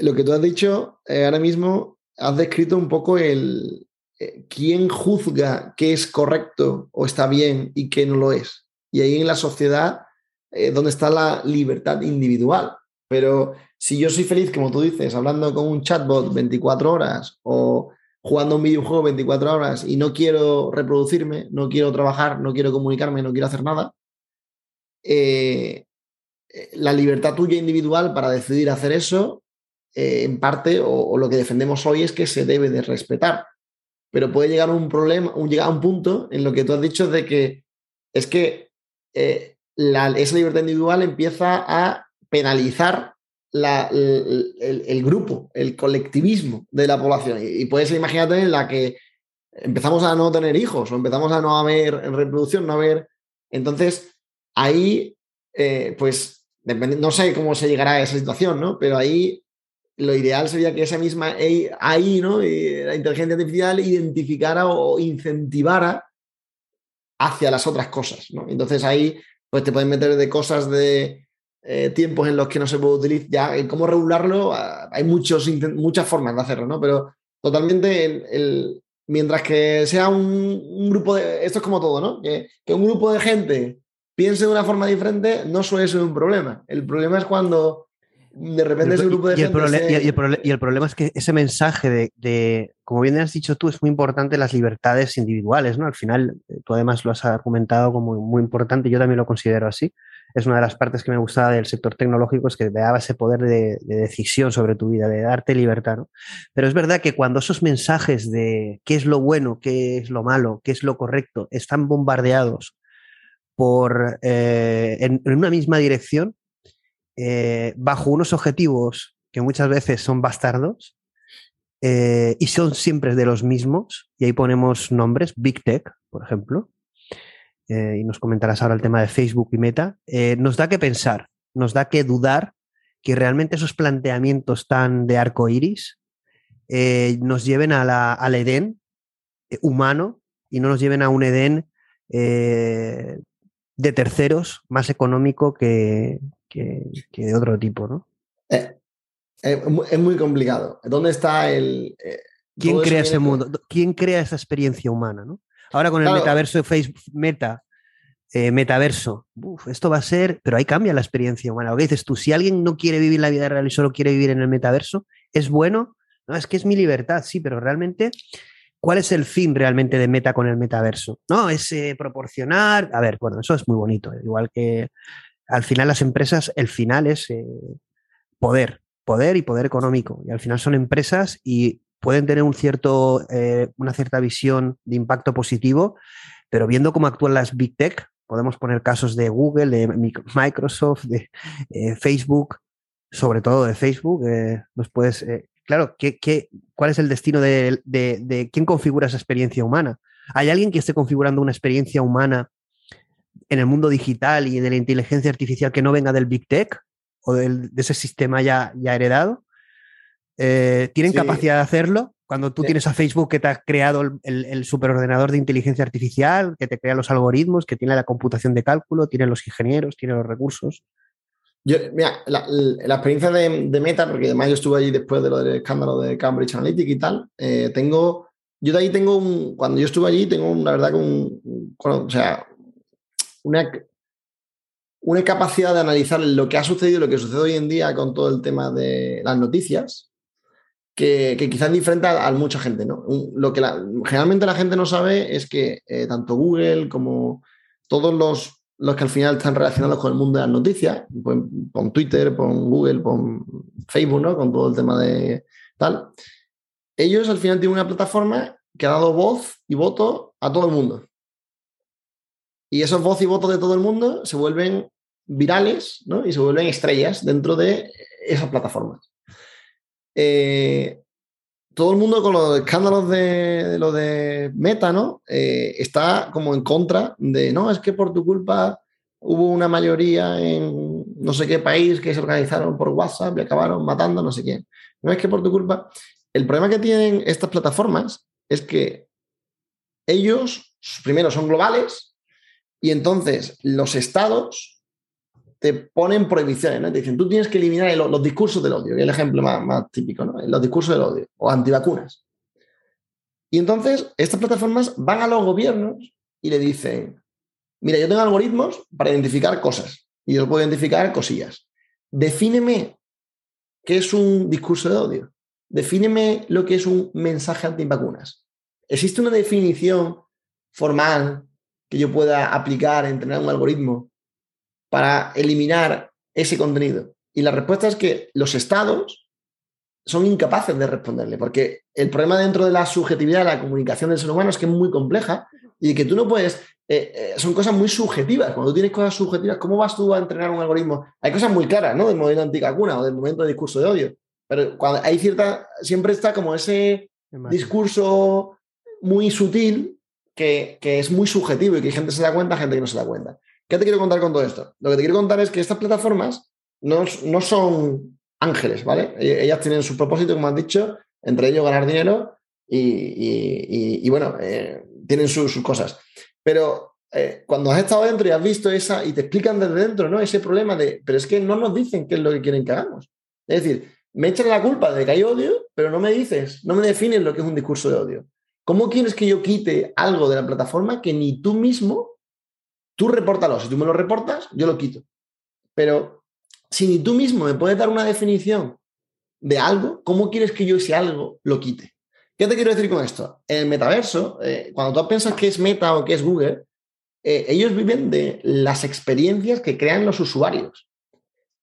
lo que tú has dicho eh, ahora mismo, has descrito un poco el quién juzga qué es correcto o está bien y qué no lo es. Y ahí en la sociedad, donde está la libertad individual. Pero si yo soy feliz, como tú dices, hablando con un chatbot 24 horas o jugando un videojuego 24 horas y no quiero reproducirme, no quiero trabajar, no quiero comunicarme, no quiero hacer nada, eh, eh, la libertad tuya individual para decidir hacer eso, eh, en parte, o, lo que defendemos hoy es que se debe de respetar. Pero puede llegar un problema, un, llegar a un punto en lo que tú has dicho de que es que esa libertad individual empieza a penalizar el, grupo, el colectivismo de la población. Y, puede ser, en la que empezamos a no tener hijos o empezamos a no haber reproducción, no haber. Entonces, ahí, eh, pues, no sé cómo se llegará a esa situación, ¿no? Pero ahí lo ideal sería que esa misma ahí, ¿no? la inteligencia artificial identificara o incentivara hacia las otras cosas, ¿no? Entonces ahí, pues te pueden meter de cosas de eh, tiempos en los que no se puede utilizar, cómo regularlo, ah, hay muchos, muchas formas de hacerlo, ¿no? Pero totalmente, el, mientras que sea un, grupo de, esto es como todo, ¿no? Que, un grupo de gente piense de una forma diferente no suele ser un problema. El problema es cuando de repente ese grupo de y gente... El y, el problema es que ese mensaje de, de, como bien has dicho tú, es muy importante las libertades individuales, ¿no? Al final, eh, tú además lo has argumentado como muy importante, yo también lo considero así es una de las partes que me gustaba del sector tecnológico, es que te daba ese poder de, decisión sobre tu vida, de darte libertad. ¿no? Pero es verdad que cuando esos mensajes de qué es lo bueno, qué es lo malo, qué es lo correcto, están bombardeados por, eh, en, una misma dirección, eh, bajo unos objetivos que muchas veces son bastardos eh, y son siempre de los mismos, y ahí ponemos nombres, Big Tech, por ejemplo, y nos comentarás ahora el tema de Facebook y Meta, nos da que pensar, nos da que dudar que realmente esos planteamientos tan de arco iris nos lleven a la, al Edén humano y no nos lleven a un Edén de terceros más económico que, de otro tipo, ¿no? Eh, eh, es muy complicado. ¿Dónde está el... Eh, ¿Quién crea ese mundo? ¿Quién crea esa experiencia humana? ¿no? Ahora con el metaverso de Facebook, Meta, metaverso, esto va a ser, pero ahí cambia la experiencia humana. Lo que dices tú, si alguien no quiere vivir la vida real y solo quiere vivir en el metaverso, ¿es bueno? No, es que es mi libertad, sí, pero realmente ¿Cuál es el fin realmente de Meta con el metaverso? No, es eh, proporcionar. A ver, bueno, eso es muy bonito. Igual que al final las empresas, el final es eh, poder, poder y poder económico. Y al final son empresas y pueden tener un cierto, una cierta visión de impacto positivo, pero viendo cómo actúan las big tech, podemos poner casos de Google, de Microsoft, de Facebook, sobre todo de Facebook, nos puedes claro, ¿qué, cuál es el destino de, quién configura esa experiencia humana? ¿Hay alguien que esté configurando una experiencia humana en el mundo digital y de la inteligencia artificial que no venga del Big Tech o de ese sistema ya, ya heredado? Eh, ¿Tienen capacidad de hacerlo? Cuando tú tienes a Facebook que te ha creado el, el, superordenador de inteligencia artificial, que te crea los algoritmos, que tiene la computación de cálculo, tiene los ingenieros, tiene los recursos. Yo, mira, la, experiencia de, Meta, porque además yo estuve allí después de lo del escándalo de Cambridge Analytica y tal, eh, tengo, yo de ahí tengo un, cuando yo estuve allí, tengo una verdad con, o sea, una, una capacidad de analizar lo que ha sucedido, lo que sucede hoy en día con todo el tema de las noticias, que, quizás es diferente a, mucha gente, ¿no? Lo que generalmente la gente no sabe es que eh, tanto Google como todos los los que al final están relacionados con el mundo de las noticias, pues, con Twitter, con Google, con Facebook, ¿no? Con todo el tema de tal. Ellos al final tienen una plataforma que ha dado voz y voto a todo el mundo. Y esos voz y votos de todo el mundo se vuelven virales, ¿no? Y se vuelven estrellas dentro de esas plataformas. Eh, todo el mundo con los escándalos de, lo de Meta, ¿no? Eh, está como en contra de, no, es que por tu culpa hubo una mayoría en no sé qué país que se organizaron por WhatsApp y acabaron matando no sé quién. No es que por tu culpa. El problema que tienen estas plataformas es que ellos, primero, son globales y entonces los estados te ponen prohibiciones, ¿no? Te dicen, tú tienes que eliminar los discursos del odio, que el ejemplo más, típico, ¿no? Los discursos del odio o antivacunas. Y entonces estas plataformas van a los gobiernos y le dicen, mira, yo tengo algoritmos para identificar cosas y yo puedo identificar cosillas. Defíneme qué es un discurso de odio. Defíneme lo que es un mensaje antivacunas. ¿Existe una definición formal que yo pueda aplicar, entrenar un algoritmo para eliminar ese contenido? Y la respuesta es que los estados son incapaces de responderle, porque el problema dentro de la subjetividad de la comunicación del ser humano es que es muy compleja y que tú no puedes, eh, eh, son cosas muy subjetivas. Cuando tú tienes cosas subjetivas, ¿cómo vas tú a entrenar un algoritmo? Hay cosas muy claras, ¿no? Del modelo anticacuna o del momento de discurso de odio. Pero cuando hay cierta, siempre está como ese discurso muy sutil que, es muy subjetivo y que gente se da cuenta, gente que no se da cuenta. ¿Qué te quiero contar con todo esto? Lo que te quiero contar es que estas plataformas no, no son ángeles, ¿vale? E-, ellas tienen su propósito, como has dicho, entre ellos ganar dinero y, bueno, eh, tienen sus cosas. Pero eh, cuando has estado dentro y has visto esa y te explican desde dentro, ¿no? Ese problema de, pero es que no nos dicen qué es lo que quieren que hagamos. Es decir, me echan la culpa de que hay odio, pero no me dices, no me defines lo que es un discurso de odio. ¿Cómo quieres que yo quite algo de la plataforma que ni tú mismo Tú repórtalo. Si tú me lo reportas, yo lo quito. Pero si ni tú mismo me puedes dar una definición de algo, ¿cómo quieres que yo ese algo lo quite? ¿Qué te quiero decir con esto? En el metaverso, eh, cuando tú piensas que es Meta o que es Google, eh, ellos viven de las experiencias que crean los usuarios.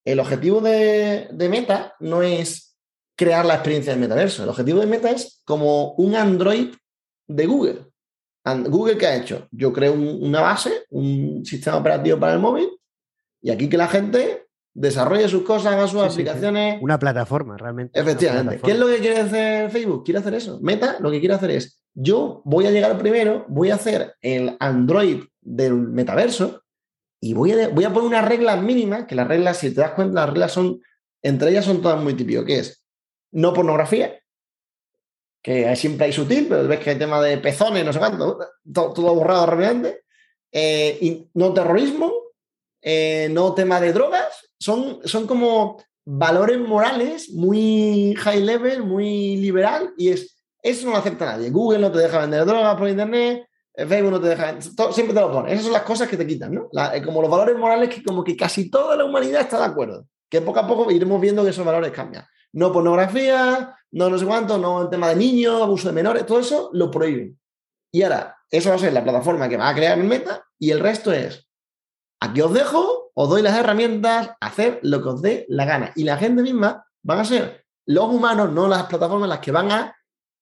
El objetivo de, de Meta no es crear la experiencia del metaverso. El objetivo de Meta es como un Android de Google. Google, ¿qué ha hecho? Yo creo una base, un sistema operativo para el móvil, y aquí que la gente desarrolle sus cosas, haga sus aplicaciones. Una plataforma, realmente. Efectivamente. ¿Qué es lo que quiere hacer Facebook? Quiere hacer eso. Meta lo que quiere hacer es, yo voy a llegar primero, voy a hacer el Android del metaverso y voy a, voy a poner unas reglas mínimas, que las reglas, si te das cuenta, las reglas son, entre ellas son todas muy típicas, que es no pornografía, que siempre hay sutil, pero ves que hay tema de pezones, no sé cuánto, todo, borrado rápidamente, eh, y no terrorismo, eh, no tema de drogas, son, son como valores morales muy high level, muy liberal, y es, eso no lo acepta nadie. Google no te deja vender drogas por internet, eh, Facebook no te deja, siempre te lo pone. Esas son las cosas que te quitan, ¿no? como los valores morales que como que casi toda la humanidad está de acuerdo, que poco a poco iremos viendo que esos valores cambian. No pornografía, no no sé cuánto, no el tema de niños, abuso de menores, todo eso lo prohíben. Y ahora, eso va a ser la plataforma que va a crear el meta y el resto es, aquí os dejo, os doy las herramientas, hacer lo que os dé la gana. Y la gente misma van a ser los humanos, no las plataformas, las que van a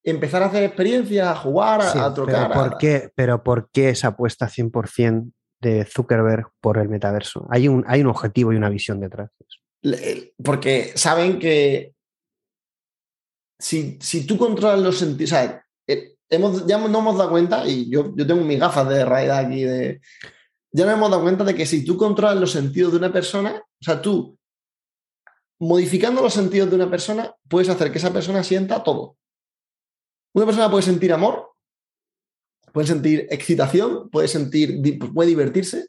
empezar a hacer experiencias, a jugar, a, trocar. Pero ¿por, Qué, pero ¿por qué esa apuesta 100% de Zuckerberg por el metaverso? Hay un, hay un objetivo y una visión detrás de eso. Porque saben que si, si tú controlas los sentidos, eh, hemos, ya no hemos dado cuenta, y yo, yo tengo mis gafas de realidad aquí, de, ya nos hemos dado cuenta de que si tú controlas los sentidos de una persona, o sea, tú modificando los sentidos de una persona, puedes hacer que esa persona sienta todo. Una persona puede sentir amor, puede sentir excitación, puede sentir, puede divertirse,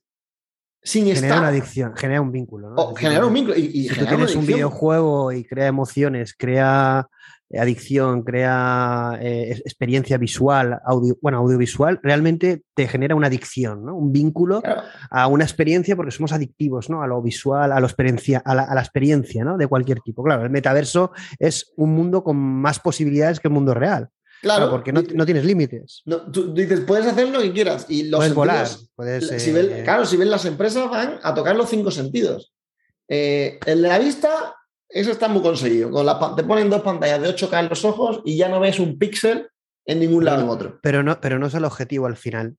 sin genera una adicción, genera un vínculo. ¿no? genera un vínculo. Y, si tú tienes un videojuego y crea emociones, crea adicción, crea eh, experiencia visual, audio, bueno, audiovisual, realmente te genera una adicción, ¿no? Un vínculo a una experiencia porque somos adictivos, ¿no? A lo visual, a, experiencia, a, la, experiencia, ¿no? De cualquier tipo. Claro, el metaverso es un mundo con más posibilidades que el mundo real. Claro, porque no, tienes límites. tú dices, puedes hacer lo que quieras. Y los puedes volar. Puedes, eh, claro, si ven las empresas van a tocar los cinco sentidos. Eh, el de la vista eso está muy conseguido. Con la, te ponen dos pantallas de 8K en los ojos y ya no ves un píxel en ningún lado en otro. Pero no, pero no es el objetivo al final.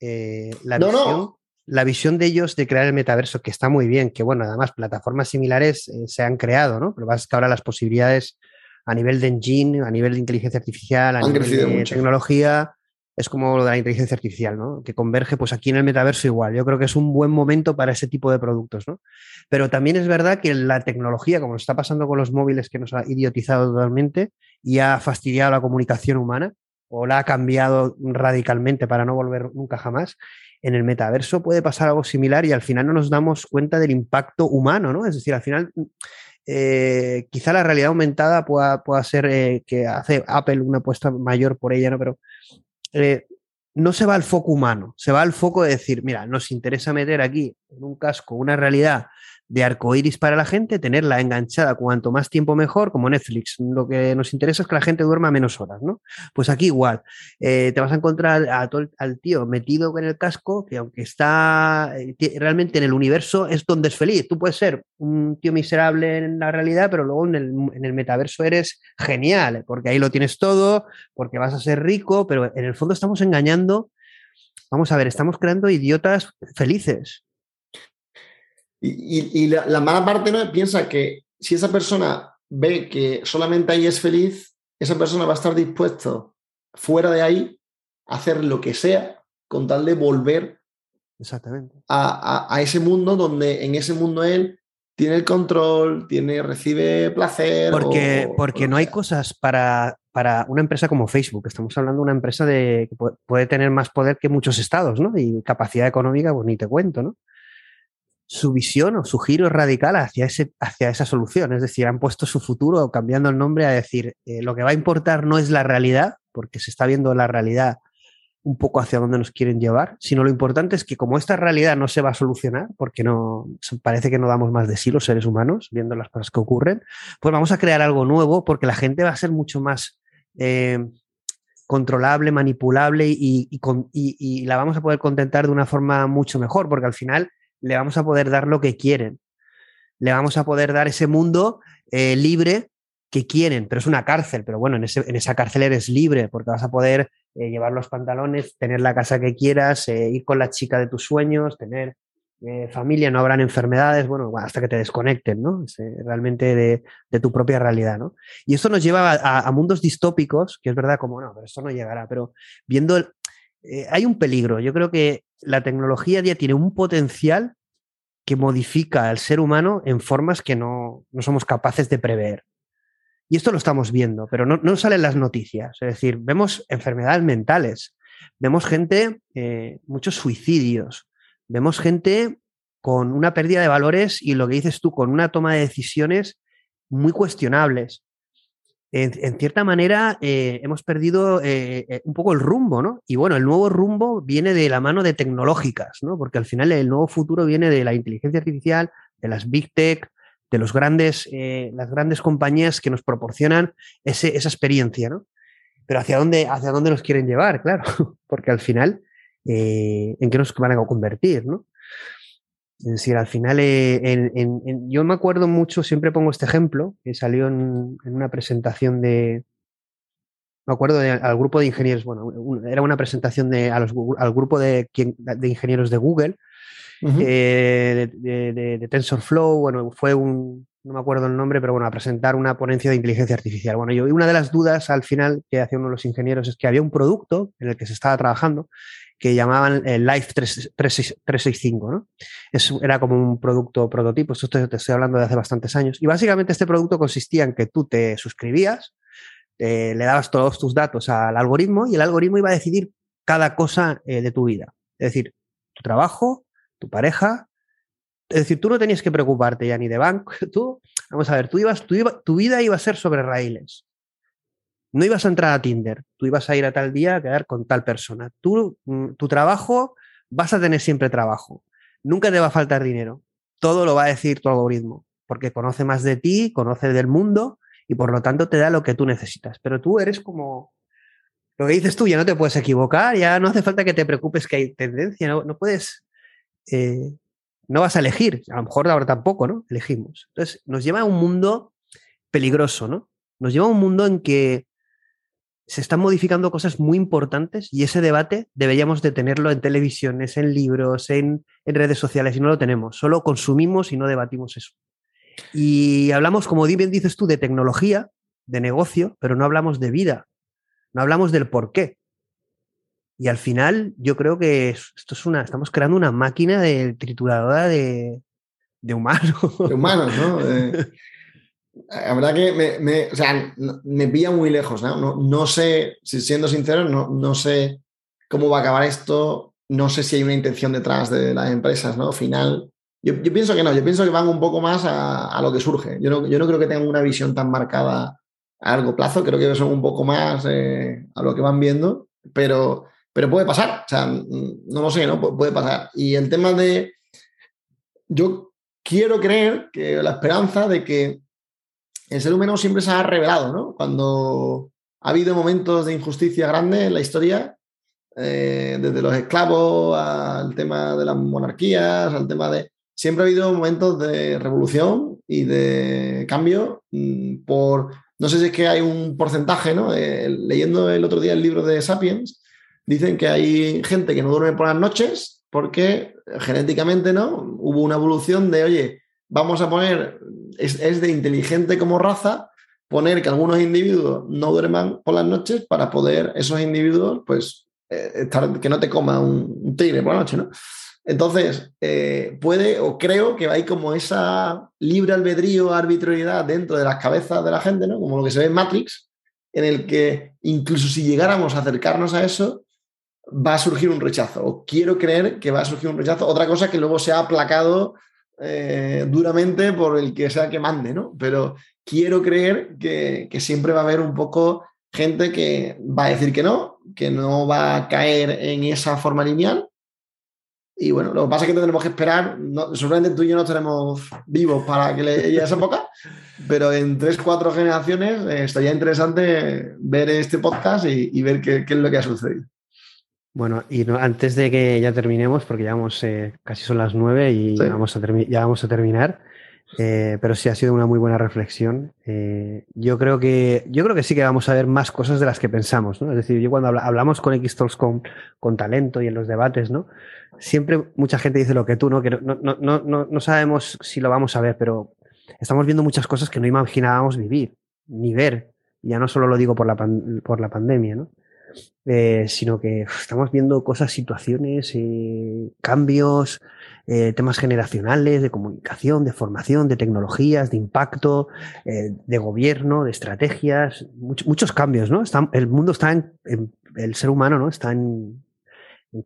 Eh, la, visión, la visión de ellos de crear el metaverso, que está muy bien, que bueno, además plataformas similares eh, se han creado, ¿no? Pero vas que ahora las posibilidades a nivel de engine, a nivel de inteligencia artificial, a nivel de tecnología, es como lo de la inteligencia artificial, ¿no? Que converge, pues aquí en el metaverso igual. Yo creo que es un buen momento para ese tipo de productos, ¿no? Pero también es verdad que la tecnología, como está pasando con los móviles, que nos ha idiotizado totalmente y ha fastidiado la comunicación humana, o la ha cambiado radicalmente para no volver nunca jamás, en el metaverso puede pasar algo similar y al final no nos damos cuenta del impacto humano, ¿no? Es decir, al final eh, quizá la realidad aumentada pueda, pueda ser eh, que hace Apple una apuesta mayor por ella, ¿no? Pero eh, no se va al foco humano, se va al foco de decir, mira, nos interesa meter aquí en un casco una realidad de arcoíris para la gente, tenerla enganchada cuanto más tiempo mejor, como Netflix. Lo que nos interesa es que la gente duerma menos horas, ¿no? Pues aquí igual. Eh, te vas a encontrar al tío metido en el casco, que aunque está eh, realmente en el universo, es donde es feliz. Tú puedes ser un tío miserable en la realidad, pero luego en el, en el metaverso eres genial, porque ahí lo tienes todo, porque vas a ser rico, pero en el fondo estamos engañando. Vamos a ver, estamos creando idiotas felices. Y, la, mala parte no piensa que si esa persona ve que solamente ahí es feliz, esa persona va a estar dispuesto fuera de ahí a hacer lo que sea con tal de volver Exactamente. A, ese mundo donde en ese mundo él tiene el control, tiene, recibe placer. Porque, porque no hay cosas para, para una empresa como Facebook. Estamos hablando de una empresa de, que puede tener más poder que muchos estados, ¿no? Y capacidad económica, pues ni te cuento, ¿no? Su visión o su giro radical hacia, ese, hacia esa solución. Es decir, han puesto su futuro cambiando el nombre a decir, eh, lo que va a importar no es la realidad, porque se está viendo la realidad un poco hacia dónde nos quieren llevar, sino lo importante es que como esta realidad no se va a solucionar, porque no parece que no damos más de sí los seres humanos, viendo las cosas que ocurren, pues vamos a crear algo nuevo porque la gente va a ser mucho más eh, controlable, manipulable y, y, la vamos a poder contentar de una forma mucho mejor, porque al final le vamos a poder dar lo que quieren. Le vamos a poder dar ese mundo eh, libre que quieren, pero es una cárcel, pero bueno, en, esa cárcel eres libre porque vas a poder eh, llevar los pantalones, tener la casa que quieras, eh, ir con la chica de tus sueños, tener familia, no habrán enfermedades, bueno, hasta que te desconecten, ¿no? realmente de, tu propia realidad, ¿no? Y esto nos lleva a, mundos distópicos, que es verdad como, no, pero esto no llegará, pero viendo, eh, hay un peligro, yo creo que la tecnología ya tiene un potencial que modifica al ser humano en formas que no, somos capaces de prever. Y esto lo estamos viendo, pero no, no salen las noticias. Es decir, vemos enfermedades mentales, vemos gente, eh, muchos suicidios, vemos gente con una pérdida de valores y lo que dices tú, con una toma de decisiones muy cuestionables. En, cierta manera, eh, hemos perdido eh, eh, un poco el rumbo, ¿no? Y bueno, el nuevo rumbo viene de la mano de tecnológicas, ¿no? Porque al final el nuevo futuro viene de la inteligencia artificial, de las big tech, de los grandes, las grandes compañías que nos proporcionan esa experiencia, ¿no? Pero ¿hacia dónde, ¿hacia dónde nos quieren llevar? Claro, porque al final en qué nos van a convertir, ¿no? Es decir, al final, eh, yo me acuerdo mucho, siempre pongo este ejemplo, que salió en, una presentación de, me acuerdo al grupo de ingenieros, bueno, era una presentación de, al grupo de, de, ingenieros de Google, eh, de, de, TensorFlow, bueno, fue un, no me acuerdo el nombre, pero bueno, a presentar una ponencia de inteligencia artificial. Bueno, yo, una de las dudas al final que hacía uno de los ingenieros es que había un producto en el que se estaba trabajando que llamaban el Life 365, ¿no? era como un producto prototipo, esto te, estoy hablando de hace bastantes años. Y básicamente este producto consistía en que tú te suscribías, le dabas todos tus datos al algoritmo y el algoritmo iba a decidir cada cosa eh, de tu vida. Es decir, tu trabajo, tu pareja. Es decir, tú no tenías que preocuparte ya ni de banco. Tú, vamos a ver, tú ibas, tu vida iba a ser sobre raíles. No ibas a entrar a Tinder, tú ibas a ir a tal día a quedar con tal persona. Tú, mm, tu trabajo, vas a tener siempre trabajo. Nunca te va a faltar dinero. Todo lo va a decir tu algoritmo, porque conoce más de ti, conoce del mundo y por lo tanto te da lo que tú necesitas. Pero tú eres como, lo que dices tú, ya no te puedes equivocar, ya no hace falta que te preocupes que hay tendencia, no, puedes, eh, no vas a elegir, a lo mejor ahora tampoco, ¿no? Elegimos. Entonces nos lleva a un mundo peligroso, ¿no? Nos lleva a un mundo en que se están modificando cosas muy importantes y ese debate deberíamos de tenerlo en televisiones, en libros, en, redes sociales y no lo tenemos. Solo consumimos y no debatimos eso. Y hablamos, como bien dices tú, de tecnología, de negocio, pero no hablamos de vida, no hablamos del por qué. Y al final yo creo que esto es una, estamos creando una máquina de trituradora de, de humanos. De humanos, ¿no? La verdad que me, me, o sea, me pilla muy lejos, ¿no? No, sé, siendo sincero, no, no, sé cómo va a acabar esto, no sé si hay una intención detrás de las empresas, ¿no? Final. Yo, yo pienso que no, yo pienso que van un poco más a, a, lo que surge. Yo no, yo no creo que tengan una visión tan marcada a largo plazo, creo que son un poco más eh, a lo que van viendo, pero, pero puede pasar, o sea, no lo sé, ¿no? puede pasar. Y el tema de, yo quiero creer que la esperanza de que el ser humano siempre se ha revelado, ¿no? Cuando ha habido momentos de injusticia grande en la historia, eh, desde los esclavos al tema de las monarquías, al tema de... Siempre ha habido momentos de revolución y de cambio mm, por... No sé si es que hay un porcentaje, ¿no? Eh, leyendo el otro día el libro de Sapiens, dicen que hay gente que no duerme por las noches porque genéticamente, ¿no? Hubo una evolución de, oye, vamos a poner, es, de inteligente como raza poner que algunos individuos no duerman por las noches para poder esos individuos, pues, eh, estar, que no te coma un, tigre por la noche, ¿no? Entonces, eh, puede o creo que hay como esa libre albedrío, arbitrariedad dentro de las cabezas de la gente, ¿no? Como lo que se ve en Matrix, en el que incluso si llegáramos a acercarnos a eso, va a surgir un rechazo. O quiero creer que va a surgir un rechazo. Otra cosa que luego se ha aplacado eh, duramente por el que sea que mande, ¿no? Pero quiero creer que, siempre va a haber un poco gente que va a decir que no, que no va a caer en esa forma lineal. Y bueno, lo que pasa es que tendremos que esperar, no, seguramente tú y yo no estaremos vivos para que le llegue esa época, pero en tres, cuatro generaciones eh, estaría interesante ver este podcast y, ver qué es lo que ha sucedido. Bueno, y antes de que ya terminemos, porque ya vamos, eh, casi son las nueve y ya, vamos a ya vamos a terminar, Eh, pero sí ha sido una muy buena reflexión. Eh, yo creo que yo creo que sí que vamos a ver más cosas de las que pensamos, ¿no? Es decir, yo cuando hablamos con x con, con talento y en los debates, ¿no? Siempre mucha gente dice lo que tú, ¿no? Que no, no, no, no sabemos si lo vamos a ver, pero estamos viendo muchas cosas que no imaginábamos vivir, ni ver. Ya no solo lo digo por la, por la pandemia, ¿no? Eh, sino que estamos viendo cosas, situaciones, cambios, eh, temas generacionales, de comunicación, de formación, de tecnologías, de impacto, eh, de gobierno, de estrategias, muchos cambios, ¿no? el mundo está en, el ser humano, ¿no? Está en,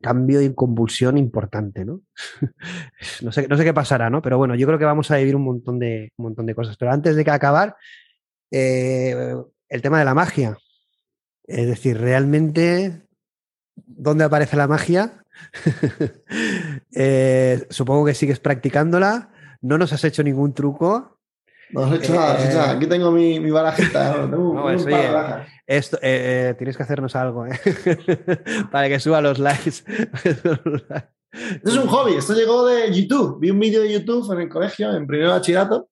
cambio y convulsión importante, ¿no? no, sé, no sé qué pasará, ¿no? Pero bueno, yo creo que vamos a vivir un montón de, un montón de cosas. Pero antes de que acabar, eh, el tema de la magia. Es decir, realmente, ¿dónde aparece la magia? Eh, supongo que sigues practicándola. No nos has hecho ningún truco. No has hecho nada, eh, Aquí tengo mi, mi barajita. esto, eh, tienes que hacernos algo para que suba los likes. esto es un hobby. Esto llegó de YouTube. Vi un vídeo de YouTube en el colegio, en primer bachillerato,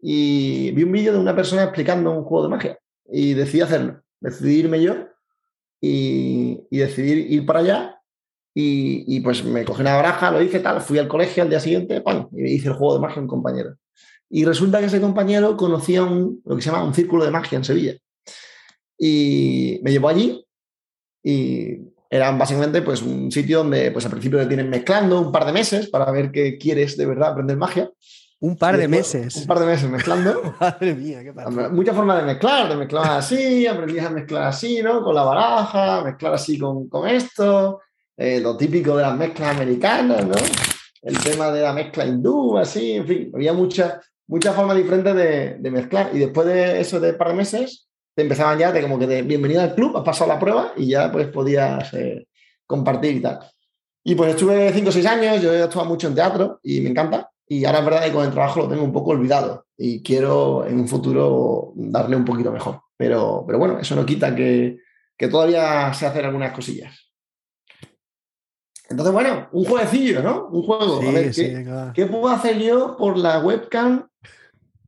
y vi un vídeo de una persona explicando un juego de magia. Y decidí hacerlo. Decidí irme yo y, y decidí ir para allá y, pues me cogí una baraja, lo hice tal, fui al colegio al día siguiente, ¡pam! y hice el juego de magia un compañero. Y resulta que ese compañero conocía un, lo que se llama un círculo de magia en Sevilla. Y me llevó allí y era básicamente pues un sitio donde pues al principio te tienen mezclando un par de meses para ver qué quieres de verdad aprender magia. Un par de meses. Un par de meses mezclando. Madre mía, qué pasa. Mucha forma de mezclar, de mezclar así, aprendías a mezclar así, ¿no? Con la baraja, mezclar así con, con esto, eh, lo típico de las mezclas americanas, ¿no? El tema de la mezcla hindú, así, en fin, había muchas muchas formas diferentes de, mezclar. Y después de eso de un par de meses, te empezaban ya de como que de bienvenida al club, has pasado la prueba y ya pues podías eh, compartir y tal. Y pues estuve 5 o 6 años, yo he actuado mucho en teatro y me encanta. Y ahora es verdad que con el trabajo lo tengo un poco olvidado y quiero en un futuro darle un poquito mejor. Pero, pero bueno, eso no quita que, que todavía sé hacer algunas cosillas. Entonces, bueno, un jueguecillo, ¿no? Un juego. a ver, ¿qué, puedo hacer yo por la webcam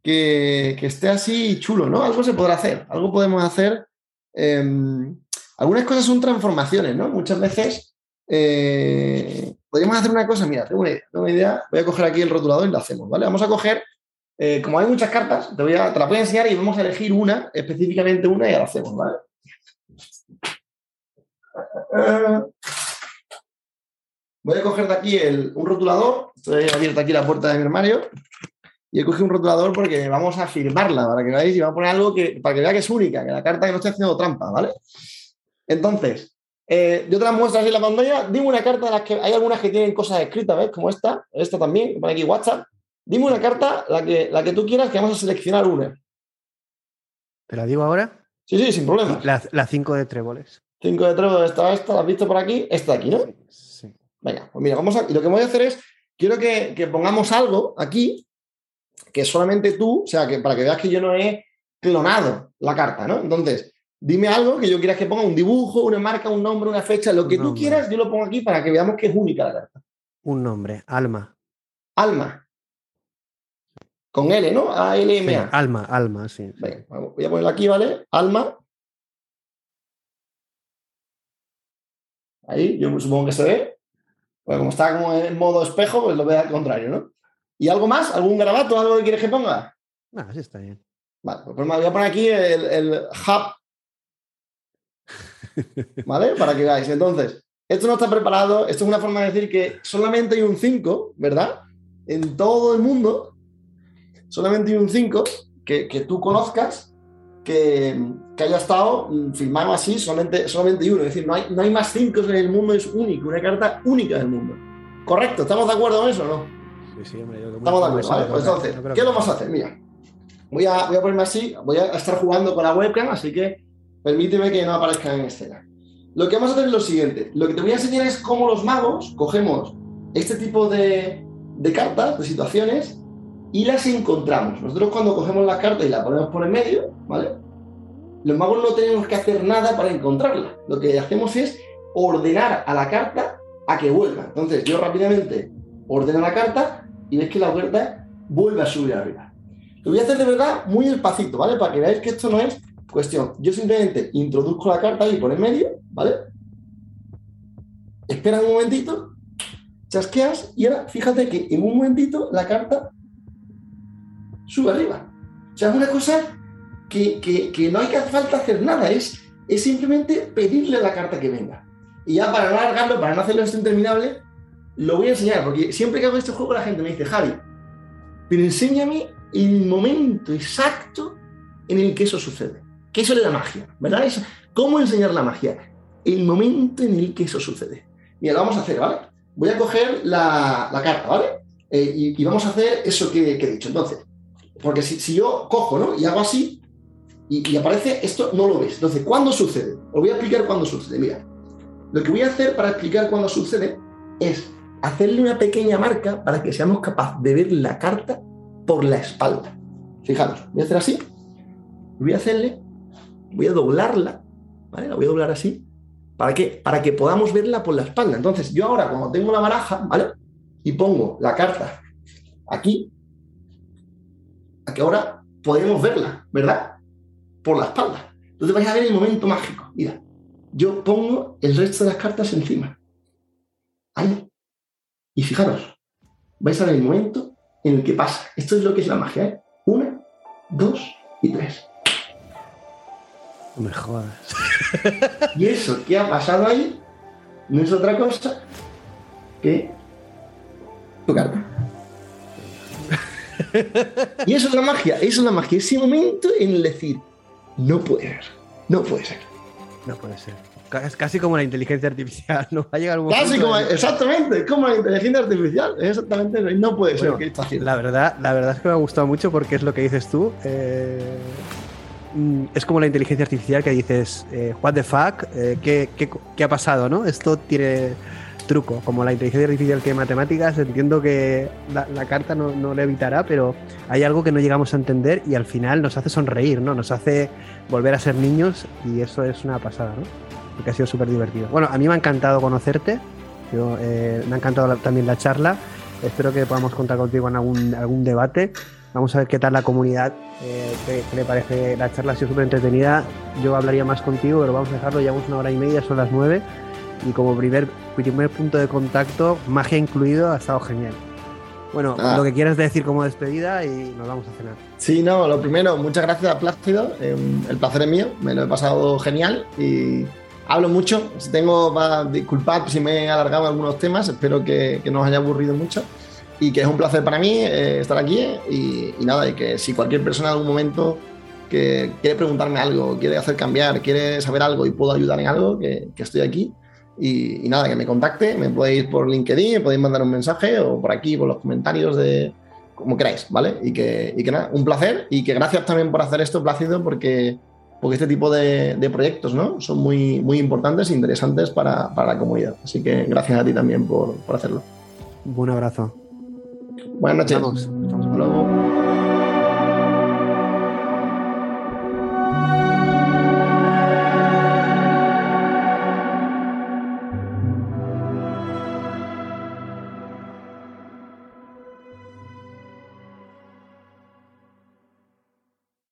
que, esté así chulo, ¿no? Algo se podrá hacer, algo podemos hacer. Em, algunas cosas son transformaciones, ¿no? Muchas veces eh, podríamos hacer una cosa, mira, tengo una, idea, voy a coger aquí el rotulador y lo hacemos, ¿vale? Vamos a coger, eh, como hay muchas cartas, te, voy a, te la voy a enseñar y vamos a elegir una, específicamente una y la hacemos, ¿vale? Voy a coger de aquí un rotulador. Estoy abierto aquí la puerta de mi armario. Y he cogido un rotulador porque vamos a firmarla para que veáis y vamos a poner algo que, para que vea que es única, que la carta que no estoy haciendo trampa, ¿vale? Entonces, eh, yo te las muestro así en la pantalla. Dime una carta de las que hay algunas que tienen cosas escritas, ¿ves? Como esta, esta también, pone aquí WhatsApp. Dime una carta, la que, la que tú quieras, que vamos a seleccionar una. ¿Te la digo ahora? Sí, sí, sin problema. La 5 de tréboles. 5 de tréboles, esta, esta, la has visto por aquí, esta de aquí, ¿no? Sí. Venga, pues mira, vamos a. Y lo que voy a hacer es. Quiero que, pongamos algo aquí que solamente tú, o sea, que para que veas que yo no he clonado la carta, ¿no? Entonces, dime algo que yo quieras que ponga, un dibujo, una marca, un nombre, una fecha, lo que tú quieras, yo lo pongo aquí para que veamos que es única la carta. Un nombre, alma. Alma. Con L, ¿no? A-L-M-A. alma, alma, sí. Venga, voy a ponerlo aquí, ¿vale? Alma. Ahí, yo supongo que se ve. Pues como está como en modo espejo, pues lo ve al contrario, ¿no? ¿Y algo más? ¿Algún garabato? ¿Algo que quieres que ponga? No, así está bien. Vale, pues voy a poner aquí el, hub. ¿Vale? Para que veáis. Entonces, esto no está preparado. Esto es una forma de decir que solamente hay un 5, ¿verdad? En todo el mundo, solamente hay un 5 que, que tú conozcas que, haya estado filmado así solamente, solamente uno. Es decir, no hay, no hay más cinco en el mundo, es único, una carta única del mundo. Correcto, ¿estamos de acuerdo con eso o no? Sí, sí, hombre, yo Estamos de acuerdo, ¿vale? Pues entonces, ¿qué vamos a hacer? Mira, voy a, voy a ponerme así, voy a estar jugando con la webcam, así que permíteme que no aparezca en escena. Lo que vamos a hacer es lo siguiente. Lo que te voy a enseñar es cómo los magos cogemos este tipo de, de cartas, de situaciones, y las encontramos. Nosotros cuando cogemos las cartas y las ponemos por en medio, ¿vale? Los magos no tenemos que hacer nada para encontrarla. Lo que hacemos es ordenar a la carta a que vuelva. Entonces yo rápidamente ordeno la carta y ves que la carta vuelve a subir arriba. Lo voy a hacer de verdad muy despacito, ¿vale? Para que veáis que esto no es cuestión. Yo simplemente introduzco la carta ahí por el medio, ¿vale? Esperas un momentito, chasqueas y ahora fíjate que en un momentito la carta sube arriba. O sea, es una cosa que, que, no hay que hacer falta hacer nada, es, es simplemente pedirle la carta que venga. Y ya para no alargarlo, para no hacerlo esto interminable, lo voy a enseñar, porque siempre que hago este juego la gente me dice, Javi, pero enséñame el momento exacto en el que eso sucede. Que eso es la magia, ¿verdad? ¿Cómo enseñar la magia? El momento en el que eso sucede. Mira, lo vamos a hacer, ¿vale? Voy a coger la, carta, ¿vale? Eh, y, vamos a hacer eso que, he dicho. Entonces, porque si, yo cojo, ¿no? Y hago así, y, y, aparece esto, no lo ves. Entonces, ¿cuándo sucede? Os voy a explicar cuándo sucede. Mira, lo que voy a hacer para explicar cuándo sucede es hacerle una pequeña marca para que seamos capaces de ver la carta por la espalda. Fijaros, voy a hacer así, voy a hacerle, voy a doblarla, ¿vale? La voy a doblar así. ¿Para qué? Para que podamos verla por la espalda. Entonces, yo ahora, cuando tengo la baraja, ¿vale? Y pongo la carta aquí, aquí ahora podemos verla, ¿verdad? Por la espalda. Entonces vais a ver el momento mágico. Mira, yo pongo el resto de las cartas encima. Ahí. Y fijaros, vais a ver el momento en el que pasa. Esto es lo que es la magia. ¿eh? Una, dos y tres. Me jodas. Y eso que ha pasado ahí no es otra cosa que tu carta. Y eso es la magia, eso es la magia. Ese momento en el decir, no puede ser, no puede ser. No puede ser. Es casi como la inteligencia artificial, ¿no? Va a llegar un Casi como, exactamente, como la inteligencia artificial. Exactamente, no puede ser La verdad, la verdad es que me ha gustado mucho porque es lo que dices tú. Eh, es como la inteligencia artificial que dices, eh, what the fuck, eh, ¿qué, qué, ha pasado, no? Esto tiene truco. Como la inteligencia artificial que matemáticas, entiendo que la, carta no, no, le evitará, pero hay algo que no llegamos a entender y al final nos hace sonreír, ¿no? Nos hace volver a ser niños y eso es una pasada, ¿no? porque ha sido súper divertido. Bueno, a mí me ha encantado conocerte, eh, me ha encantado también la charla, espero que podamos contar contigo en algún, algún debate. Vamos a ver qué tal la comunidad, eh, qué, le parece la charla, ha sido súper entretenida. Yo hablaría más contigo, pero vamos a dejarlo, llevamos una hora y media, son las nueve. Y como primer, primer punto de contacto, magia incluido, ha estado genial. Bueno, ah. lo que quieras decir como despedida y nos vamos a cenar. Sí, no, lo primero, muchas gracias a Plácido, eh, el placer es mío, me lo he pasado genial y hablo mucho. Si tengo, va, disculpad si me he alargado algunos temas, espero que, que no os haya aburrido mucho y que es un placer para mí eh, estar aquí y, nada, y que si cualquier persona en algún momento que quiere preguntarme algo, quiere hacer cambiar, quiere saber algo y puedo ayudar en algo, que, que estoy aquí. Y, nada, que me contacte, me podéis por LinkedIn, me podéis mandar un mensaje o por aquí, por los comentarios de como queráis, ¿vale? Y que, y que nada, un placer y que gracias también por hacer esto, Plácido, porque porque este tipo de, proyectos ¿no? son muy, muy importantes e interesantes para, la comunidad. Así que gracias a ti también por, por hacerlo. Un abrazo. Buenas noches. Hasta luego.